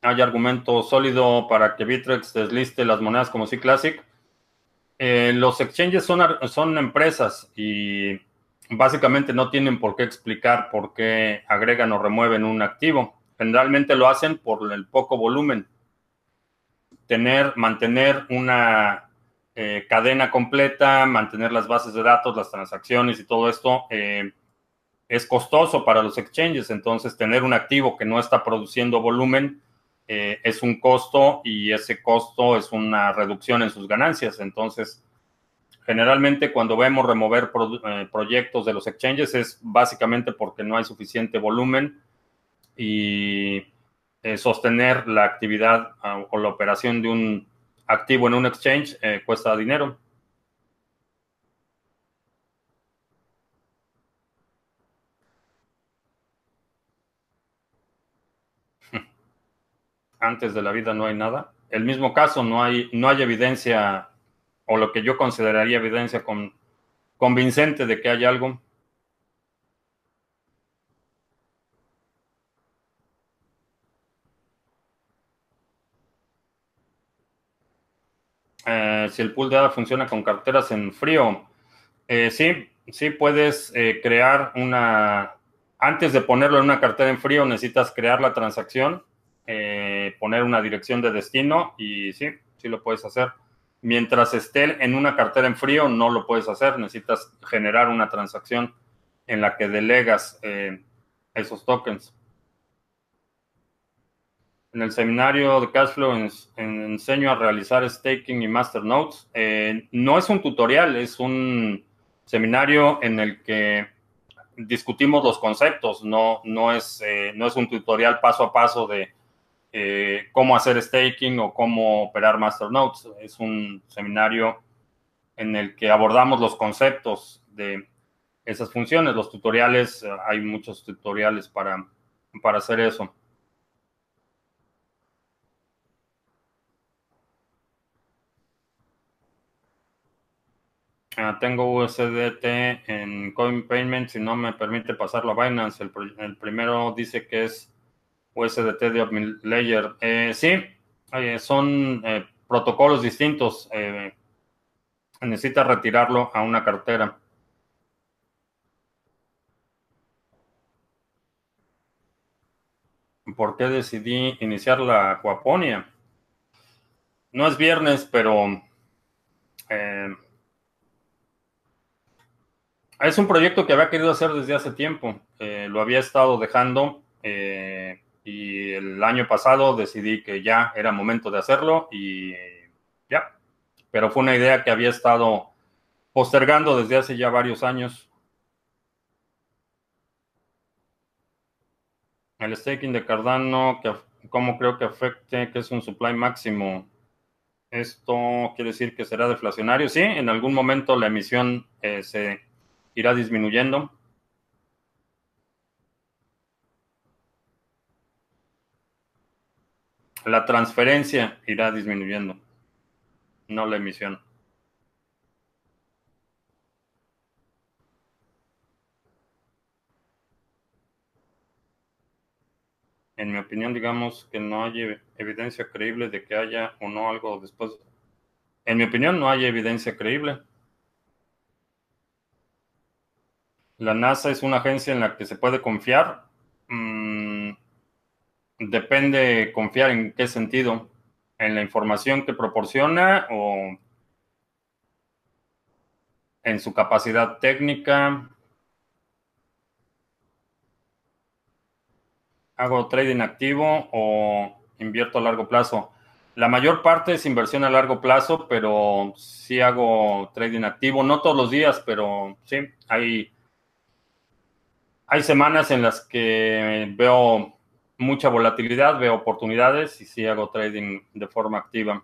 A: ¿Hay argumento sólido para que Bitrex desliste las monedas como C Classic? Eh, los exchanges son, son empresas y básicamente no tienen por qué explicar por qué agregan o remueven un activo. Generalmente lo hacen por el poco volumen. Tener, mantener una eh, cadena completa, mantener las bases de datos, las transacciones y todo esto eh, es costoso para los exchanges. Entonces, tener un activo que no está produciendo volumen eh, es un costo y ese costo es una reducción en sus ganancias. Entonces, generalmente cuando vemos remover eh, proyectos de los exchanges es básicamente porque no hay suficiente volumen y eh, sostener la actividad ah, o la operación de un activo en un exchange cuesta dinero. Antes de la vida no hay nada. El mismo caso, no hay, no hay evidencia, o lo que yo consideraría evidencia con, convincente de que hay algo. Eh, si el pool de ADA funciona con carteras en frío, eh, sí, sí puedes eh, crear una... Antes de ponerlo en una cartera en frío, necesitas crear la transacción eh, poner una dirección de destino y sí, sí lo puedes hacer. Mientras esté en una cartera en frío, no lo puedes hacer. Necesitas generar una transacción en la que delegas eh, esos tokens. En el seminario de Cashflow en, enseño a realizar staking y masternodes. Eh, no es un tutorial, es un seminario en el que discutimos los conceptos, no, no, es, eh, no es un tutorial paso a paso de eh, cómo hacer staking o cómo operar masternodes. Es un seminario en el que abordamos los conceptos de esas funciones. Los tutoriales, eh, hay muchos tutoriales para, para hacer eso. Ah, tengo USDT en Coin Payment, si no me permite pasarlo a Binance. El, primero dice que es USDT de Layer. Eh, sí, son eh, protocolos distintos. necesita retirarlo a una cartera. por qué decidí iniciar la acuaponia. No es viernes, pero eh, es un proyecto que había querido hacer desde hace tiempo. Eh, lo había estado dejando eh, y el año pasado decidí que ya era momento de hacerlo y ya. Pero fue una idea que había estado postergando desde hace ya varios años. El staking de Cardano, que, ¿cómo creo que afecte que es un supply máximo? Esto quiere decir que será deflacionario. Sí, en algún momento la emisión eh, se irá disminuyendo. La transferencia irá disminuyendo, no la emisión. en mi opinión, digamos que no hay evidencia creíble de que haya o no algo después. En mi opinión, no hay evidencia creíble. La NASA es una agencia en la que se puede confiar. Mm, depende confiar en qué sentido. En la información que proporciona o en su capacidad técnica, hago trading activo o invierto a largo plazo. La mayor parte es inversión a largo plazo, pero sí hago trading activo, no todos los días, pero sí, hay, hay semanas en las que veo mucha volatilidad, veo oportunidades y sí hago trading de forma activa.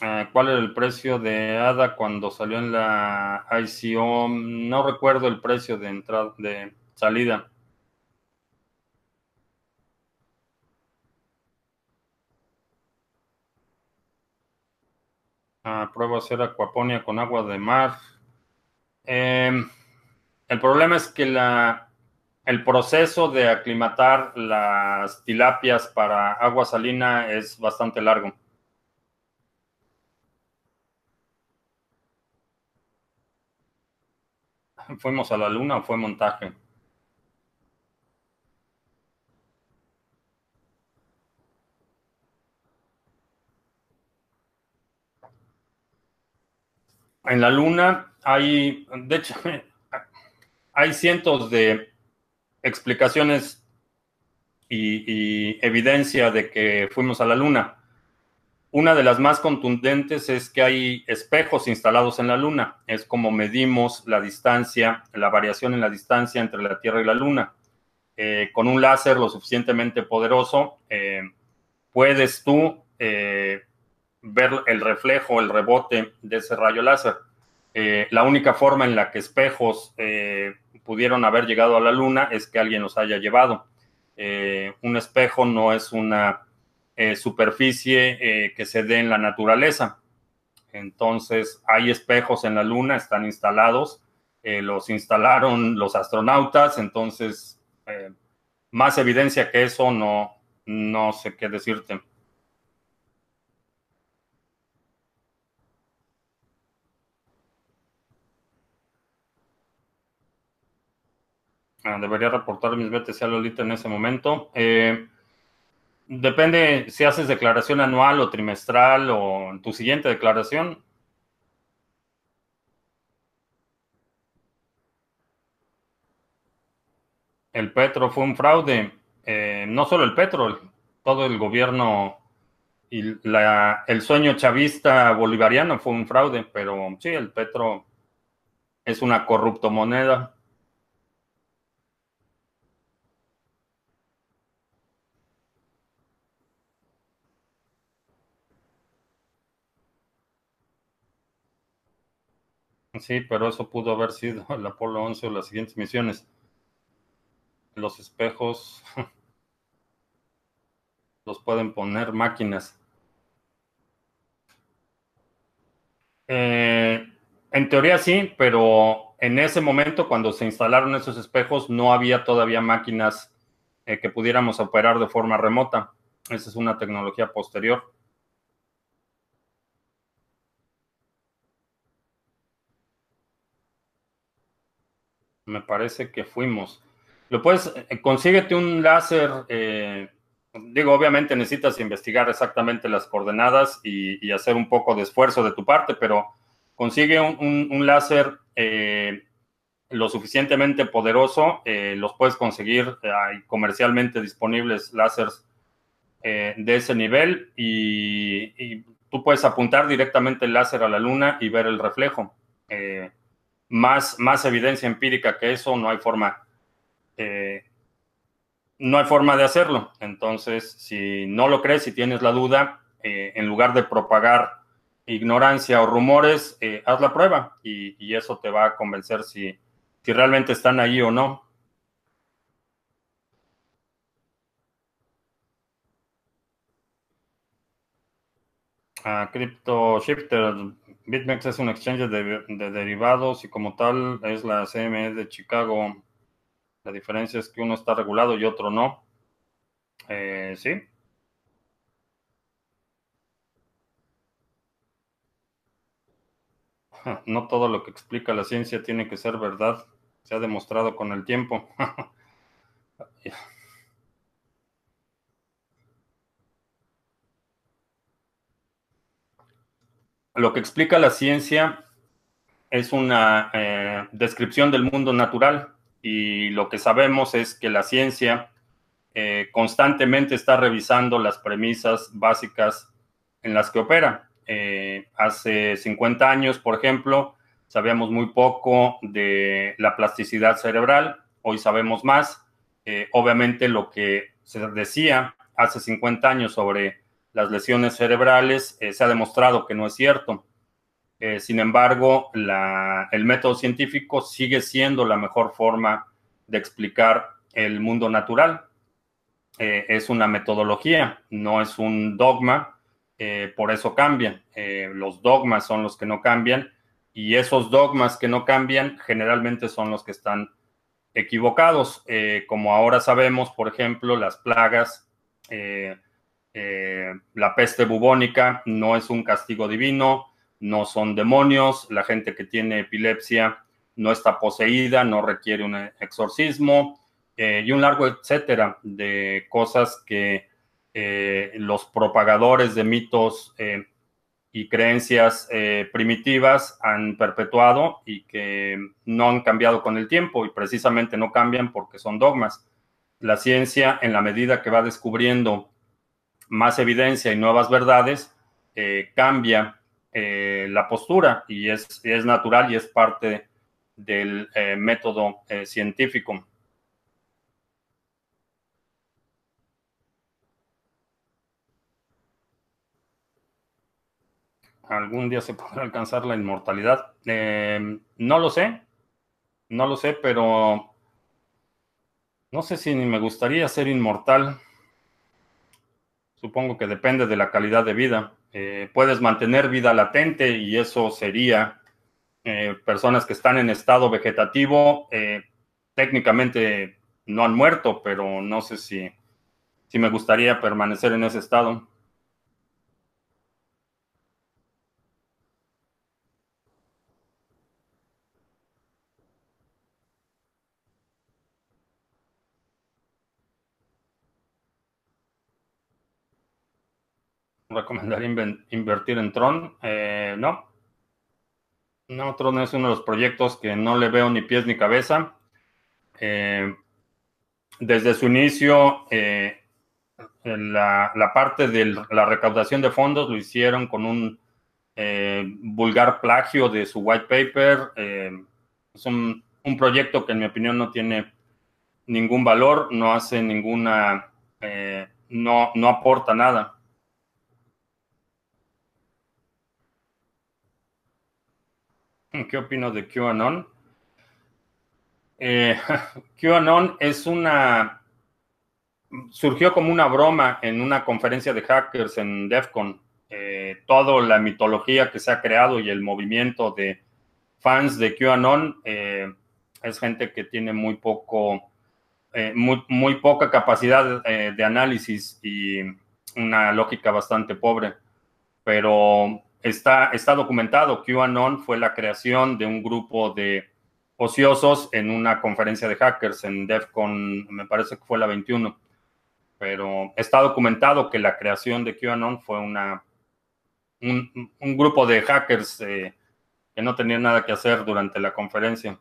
A: Ah, ¿Cuál era el precio de ADA cuando salió en la ICO? No recuerdo el precio de entrada de salida. Ah, pruebo hacer acuaponia con agua de mar. Em, el problema es que la, el proceso de aclimatar las tilapias para agua salina es bastante largo. ¿Fuimos a la luna o fue montaje? en la Luna hay, de hecho, hay cientos de explicaciones y, evidencia de que fuimos a la Luna. Una de las más contundentes es que hay espejos instalados en la Luna. Es como medimos la distancia, la variación en la distancia entre la Tierra y la Luna. Eh, con un láser lo suficientemente poderoso, eh, puedes tú eh, ver el reflejo, el rebote de ese rayo láser. La única forma en la que espejos pudieron haber llegado a la Luna es que alguien los haya llevado. Eh, un espejo no es una superficie que se dé en la naturaleza. Entonces, hay espejos en la Luna, están instalados, los instalaron los astronautas, entonces, más evidencia que eso no, no sé qué decirte. Debería reportar mis BTC a Lolita en ese momento. Eh, depende si haces declaración anual o trimestral o en tu siguiente declaración. El Petro fue un fraude. Eh, no solo el petro, todo el gobierno y la, el sueño chavista bolivariano fue un fraude, pero sí, el petro es una corrupto moneda. Sí, pero eso pudo haber sido el Apolo 11 o las siguientes misiones. Los espejos los pueden poner máquinas. Eh, en teoría sí, pero en ese momento cuando se instalaron esos espejos no había todavía máquinas eh, que pudiéramos operar de forma remota. Esa es una tecnología posterior. Me parece que fuimos. Lo puedes, eh, consíguete un láser. Eh, digo, obviamente necesitas investigar exactamente las coordenadas y, hacer un poco de esfuerzo de tu parte, pero consigue un, láser eh, lo suficientemente poderoso. los puedes conseguir, hay comercialmente disponibles láseres de ese nivel y, y, tú puedes apuntar directamente el láser a la luna y ver el reflejo más, más evidencia empírica que eso, no hay forma, eh, no hay forma de hacerlo. Entonces, si no lo crees, si tienes la duda, eh, en lugar de propagar ignorancia o rumores, eh, haz la prueba y, eso te va a convencer si, si realmente están ahí o no. a Crypto Shifter. BitMEX es un exchange de, derivados y como tal es la CME de Chicago. La diferencia es que uno está regulado y otro no. Eh, sí. No todo lo que explica la ciencia tiene que ser verdad. Se ha demostrado con el tiempo. Lo que explica la ciencia es una eh, descripción del mundo natural y lo que sabemos es que la ciencia eh, constantemente está revisando las premisas básicas en las que opera. Eh, hace 50 años, por ejemplo, sabíamos muy poco de la plasticidad cerebral, hoy sabemos más. obviamente lo que se decía hace 50 años sobre las lesiones cerebrales, eh, se ha demostrado que no es cierto. Eh, sin embargo, el método científico sigue siendo la mejor forma de explicar el mundo natural. Eh, es una metodología, no es un dogma, por eso cambian. los dogmas son los que no cambian y esos dogmas que no cambian generalmente son los que están equivocados. como ahora sabemos, por ejemplo, las plagas eh, la peste bubónica no es un castigo divino, no son demonios, la gente que tiene epilepsia no está poseída, no requiere un exorcismo eh, y un largo etcétera de cosas que eh, los propagadores de mitos y creencias primitivas han perpetuado y que no han cambiado con el tiempo y precisamente no cambian porque son dogmas. La ciencia, en la medida que va descubriendo más evidencia y nuevas verdades, eh, cambia eh, la postura y es, es, natural y es parte del eh, método científico. ¿Algún día se podrá alcanzar la inmortalidad? no lo sé, no lo sé, pero no sé si ni me gustaría ser inmortal. Supongo que depende de la calidad de vida. Eh, puedes mantener vida latente y eso sería eh, personas que están en estado vegetativo. Eh, técnicamente no han muerto, pero no sé si, si me gustaría permanecer en ese estado. Recomendaría invertir en Tron. Eh, no. No, Tron es uno de los proyectos que no le veo ni pies ni cabeza. Eh, desde su inicio, la, parte de la recaudación de fondos lo hicieron con un vulgar plagio de su white paper. es un, un, proyecto que en mi opinión no tiene ningún valor, no hace ninguna, no, no aporta nada. ¿Qué opino de QAnon? Eh, QAnon es una... Surgió como una broma en una conferencia de hackers en DEFCON. Eh, toda la mitología que se ha creado y el movimiento de fans de QAnon eh, es gente que tiene muy poco, eh, muy, muy, poca capacidad de análisis y una lógica bastante pobre. Pero Está, está documentado, QAnon fue la creación de un grupo de ociosos en una conferencia de hackers en DEFCON, me parece que fue la 21, pero está documentado que la creación de QAnon fue una, un, grupo de hackers eh, que no tenían nada que hacer durante la conferencia.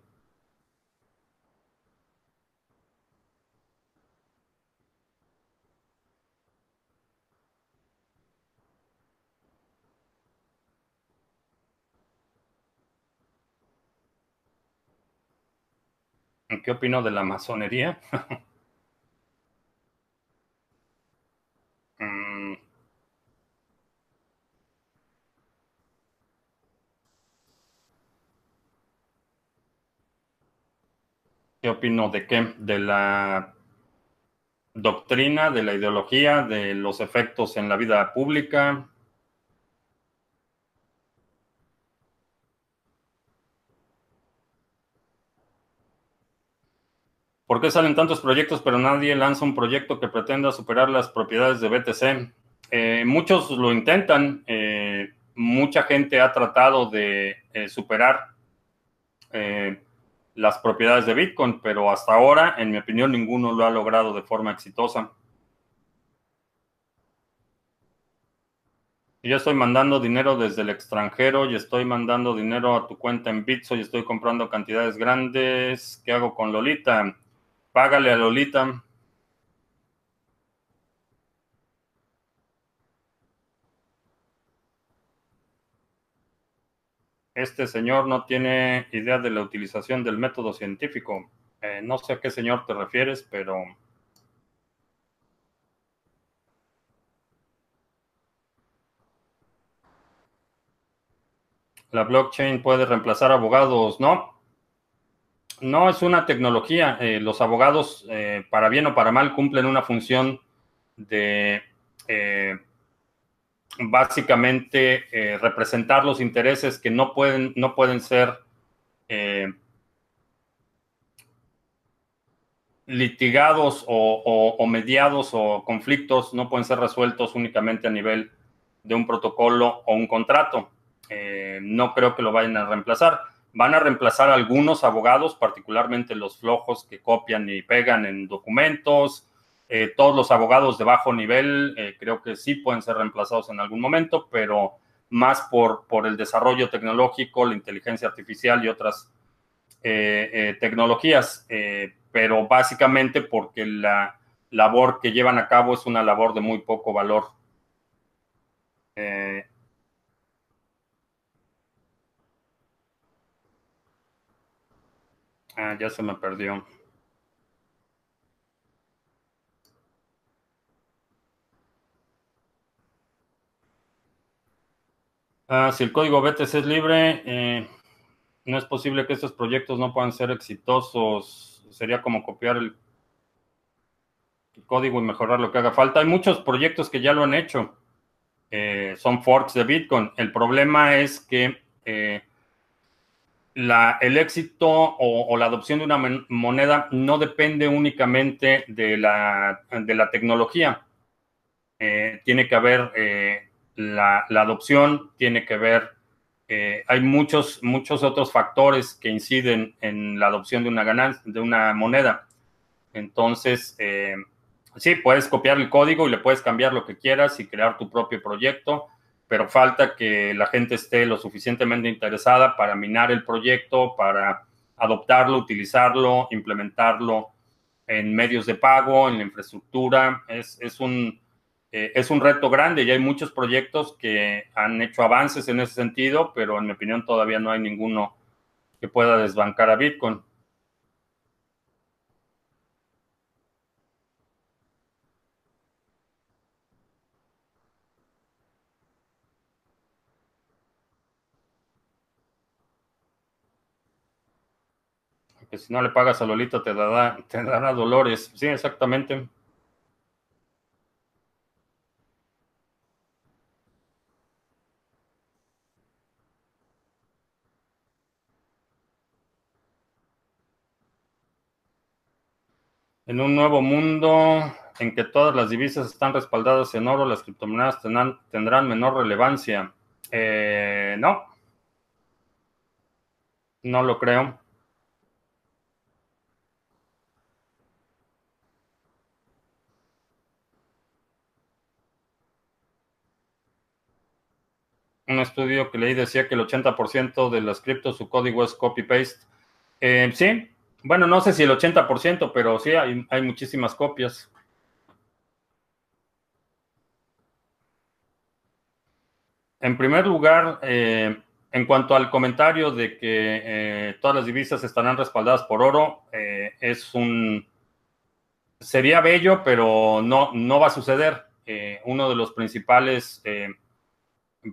A: ¿Qué opino de la masonería? Mm. ¿Qué opino de qué? De la doctrina, de la ideología, de los efectos en la vida pública, ¿Por qué salen tantos proyectos pero nadie lanza un proyecto que pretenda superar las propiedades de BTC? Eh, muchos lo intentan, eh, mucha gente ha tratado de eh, superar las propiedades de Bitcoin, pero hasta ahora, en mi opinión, ninguno lo ha logrado de forma exitosa. Yo estoy mandando dinero desde el extranjero y estoy mandando dinero a tu cuenta en Bitso y estoy comprando cantidades grandes. ¿Qué hago con Lolita? Págale a Lolita. Este señor no tiene idea de la utilización del método científico. Eh, no sé a qué señor te refieres, pero... La blockchain puede reemplazar abogados, ¿no? No es una tecnología. Eh, los abogados, eh, para bien o para mal, cumplen una función de eh, básicamente representar los intereses que no pueden, no pueden ser litigados o, mediados o conflictos, no pueden ser resueltos únicamente a nivel de un protocolo o un contrato. no creo que lo vayan a reemplazar Van a reemplazar algunos abogados, particularmente los flojos que copian y pegan en documentos. Eh, todos los abogados de bajo nivel eh, creo que sí pueden ser reemplazados en algún momento, pero más por, por el desarrollo tecnológico, la inteligencia artificial y otras eh, tecnologías, pero básicamente porque la labor que llevan a cabo es una labor de muy poco valor. Ah, ya se me perdió. Ah, si el código BTC es libre, eh, no es posible que estos proyectos no puedan ser exitosos. Sería como copiar el, código y mejorar lo que haga falta. Hay muchos proyectos que ya lo han hecho. Eh, son forks de Bitcoin. El problema es que eh, el éxito o, la adopción de una moneda no depende únicamente de la, la tecnología. Eh, tiene que haber eh, la, adopción, tiene que ver, eh, hay muchos, muchos otros factores que inciden en la adopción de una, ganancia, de una moneda. Entonces, sí, puedes copiar el código y le puedes cambiar lo que quieras y crear tu propio proyecto pero falta que la gente esté lo suficientemente interesada para minar el proyecto, para adoptarlo, utilizarlo, implementarlo en medios de pago, en la infraestructura. Es, es un, eh, es un reto grande y hay muchos proyectos que han hecho avances en ese sentido, pero en mi opinión todavía no hay ninguno que pueda desbancar a Bitcoin. Que si no le pagas a Lolito te dará, te dará dolores. Sí, exactamente. En un nuevo mundo en que todas las divisas están respaldadas en oro, las criptomonedas tendrán, tendrán menor relevancia. Eh, no, no lo creo. Un estudio que leí decía que el 80% de las criptos su código es copy-paste. Eh, sí, bueno, no sé si el 80%, pero sí hay, muchísimas copias. En primer lugar, eh, en cuanto al comentario de que eh, todas las divisas estarán respaldadas por oro, es un... Sería bello, pero no, no va a suceder. uno de los principales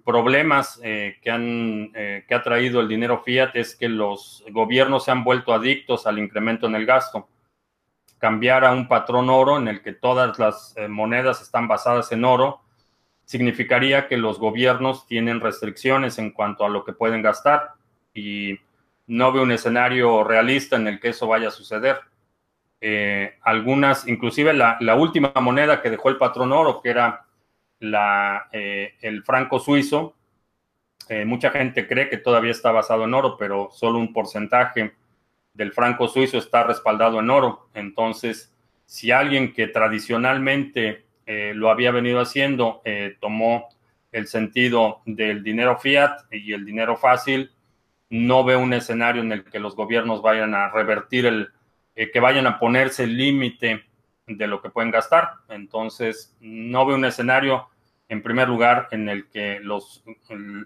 A: problemas eh, que, han, eh, que ha traído el dinero fiat es que los gobiernos se han vuelto adictos al incremento en el gasto. Cambiar a un patrón oro en el que todas las eh, monedas están basadas en oro significaría que los gobiernos tienen restricciones en cuanto a lo que pueden gastar y no veo un escenario realista en el que eso vaya a suceder. algunas, inclusive la, la última moneda que dejó el patrón oro, que era la, eh, el franco suizo, eh, mucha gente cree que todavía está basado en oro, pero solo un porcentaje del franco suizo está respaldado en oro. Entonces, si alguien que tradicionalmente eh, lo había venido haciendo tomó el sentido del dinero fiat y el dinero fácil, no ve un escenario en el que los gobiernos vayan a revertir el, que vayan a ponerse el límite de lo que pueden gastar. Entonces, no veo un escenario, en primer lugar, en el que los,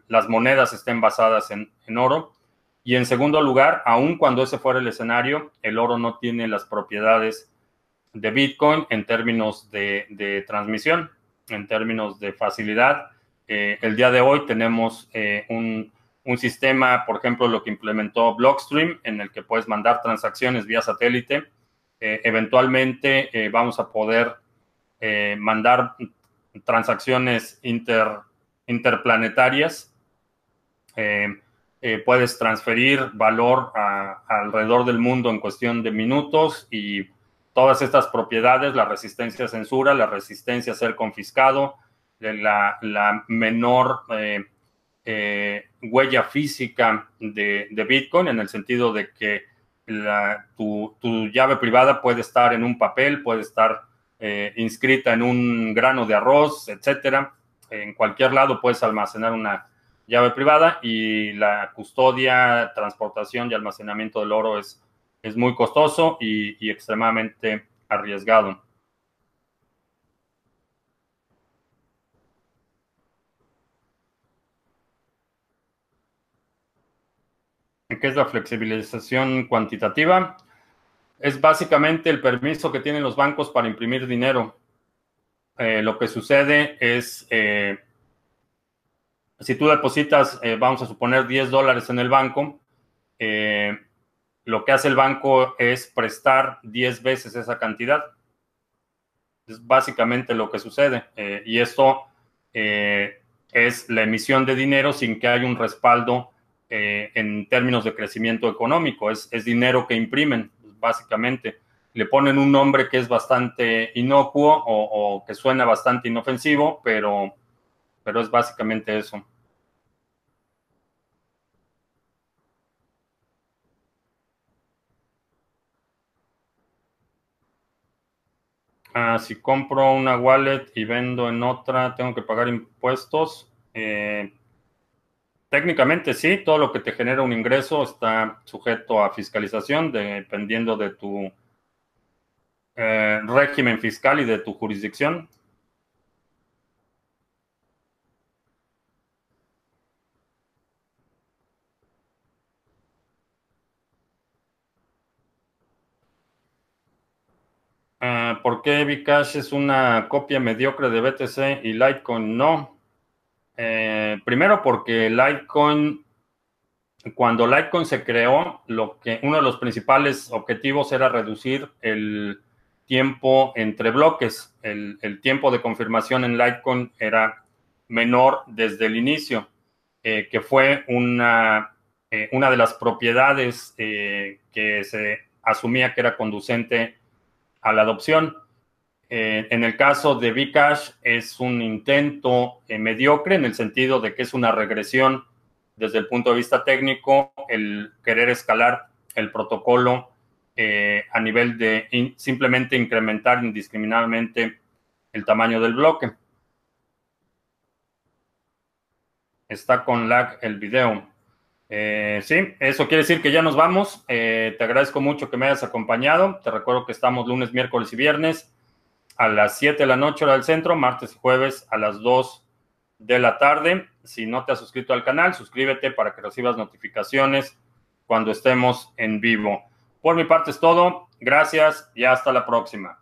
A: las monedas estén basadas en, oro. Y en segundo lugar, aun cuando ese fuera el escenario, el oro no tiene las propiedades de Bitcoin en términos de, transmisión, en términos de facilidad. Eh, el día de hoy tenemos eh, un, un, sistema, por ejemplo, lo que implementó Blockstream, en el que puedes mandar transacciones vía satélite eh, eventualmente eh, vamos a poder eh, mandar transacciones inter, interplanetarias. puedes transferir valor alrededor del mundo en cuestión de minutos y todas estas propiedades, la resistencia a censura, la resistencia a ser confiscado, la, menor huella física de Bitcoin en el sentido de que tu, llave privada puede estar en un papel, puede estar eh, inscrita en un grano de arroz, etcétera. En cualquier lado puedes almacenar una llave privada y la custodia, transportación y almacenamiento del oro es, es muy costoso y extremadamente arriesgado. ¿Qué es la flexibilización cuantitativa? Es básicamente el permiso que tienen los bancos para imprimir dinero. Eh, lo que sucede es, eh, si tú depositas, eh, vamos a suponer 10 dólares en el banco, lo que hace el banco es prestar 10 veces esa cantidad. Es básicamente lo que sucede. y esto es la emisión de dinero sin que haya un respaldo eh, en términos de crecimiento económico. Es, dinero que imprimen, básicamente. Le ponen un nombre que es bastante inocuo o, que suena bastante inofensivo, pero, pero es básicamente eso. Ah, si compro una wallet y vendo en otra, ¿tengo que pagar impuestos? Eh, Técnicamente sí, todo lo que te genera un ingreso está sujeto a fiscalización dependiendo de tu eh, régimen fiscal y de tu jurisdicción. Eh, ¿Por qué Bcash es una copia mediocre de BTC y Litecoin no? Eh, primero porque Litecoin, cuando Litecoin se creó, lo que, uno de los principales objetivos era reducir el tiempo entre bloques. El, tiempo de confirmación en Litecoin era menor desde el inicio, eh, que fue una, una de las propiedades que se asumía que era conducente a la adopción. Eh, en el caso de Bcash es un intento eh, mediocre en el sentido de que es una regresión desde el punto de vista técnico el querer escalar el protocolo eh, a nivel de simplemente incrementar indiscriminadamente el tamaño del bloque. Está con lag el video. Sí, eso quiere decir que ya nos vamos. Te agradezco mucho que me hayas acompañado. Te recuerdo que estamos lunes, miércoles y viernes a las 7 de la noche hora del centro, martes y jueves a las 2 de la tarde. Si no te has suscrito al canal, suscríbete para que recibas notificaciones cuando estemos en vivo. Por mi parte es todo. Gracias y hasta la próxima.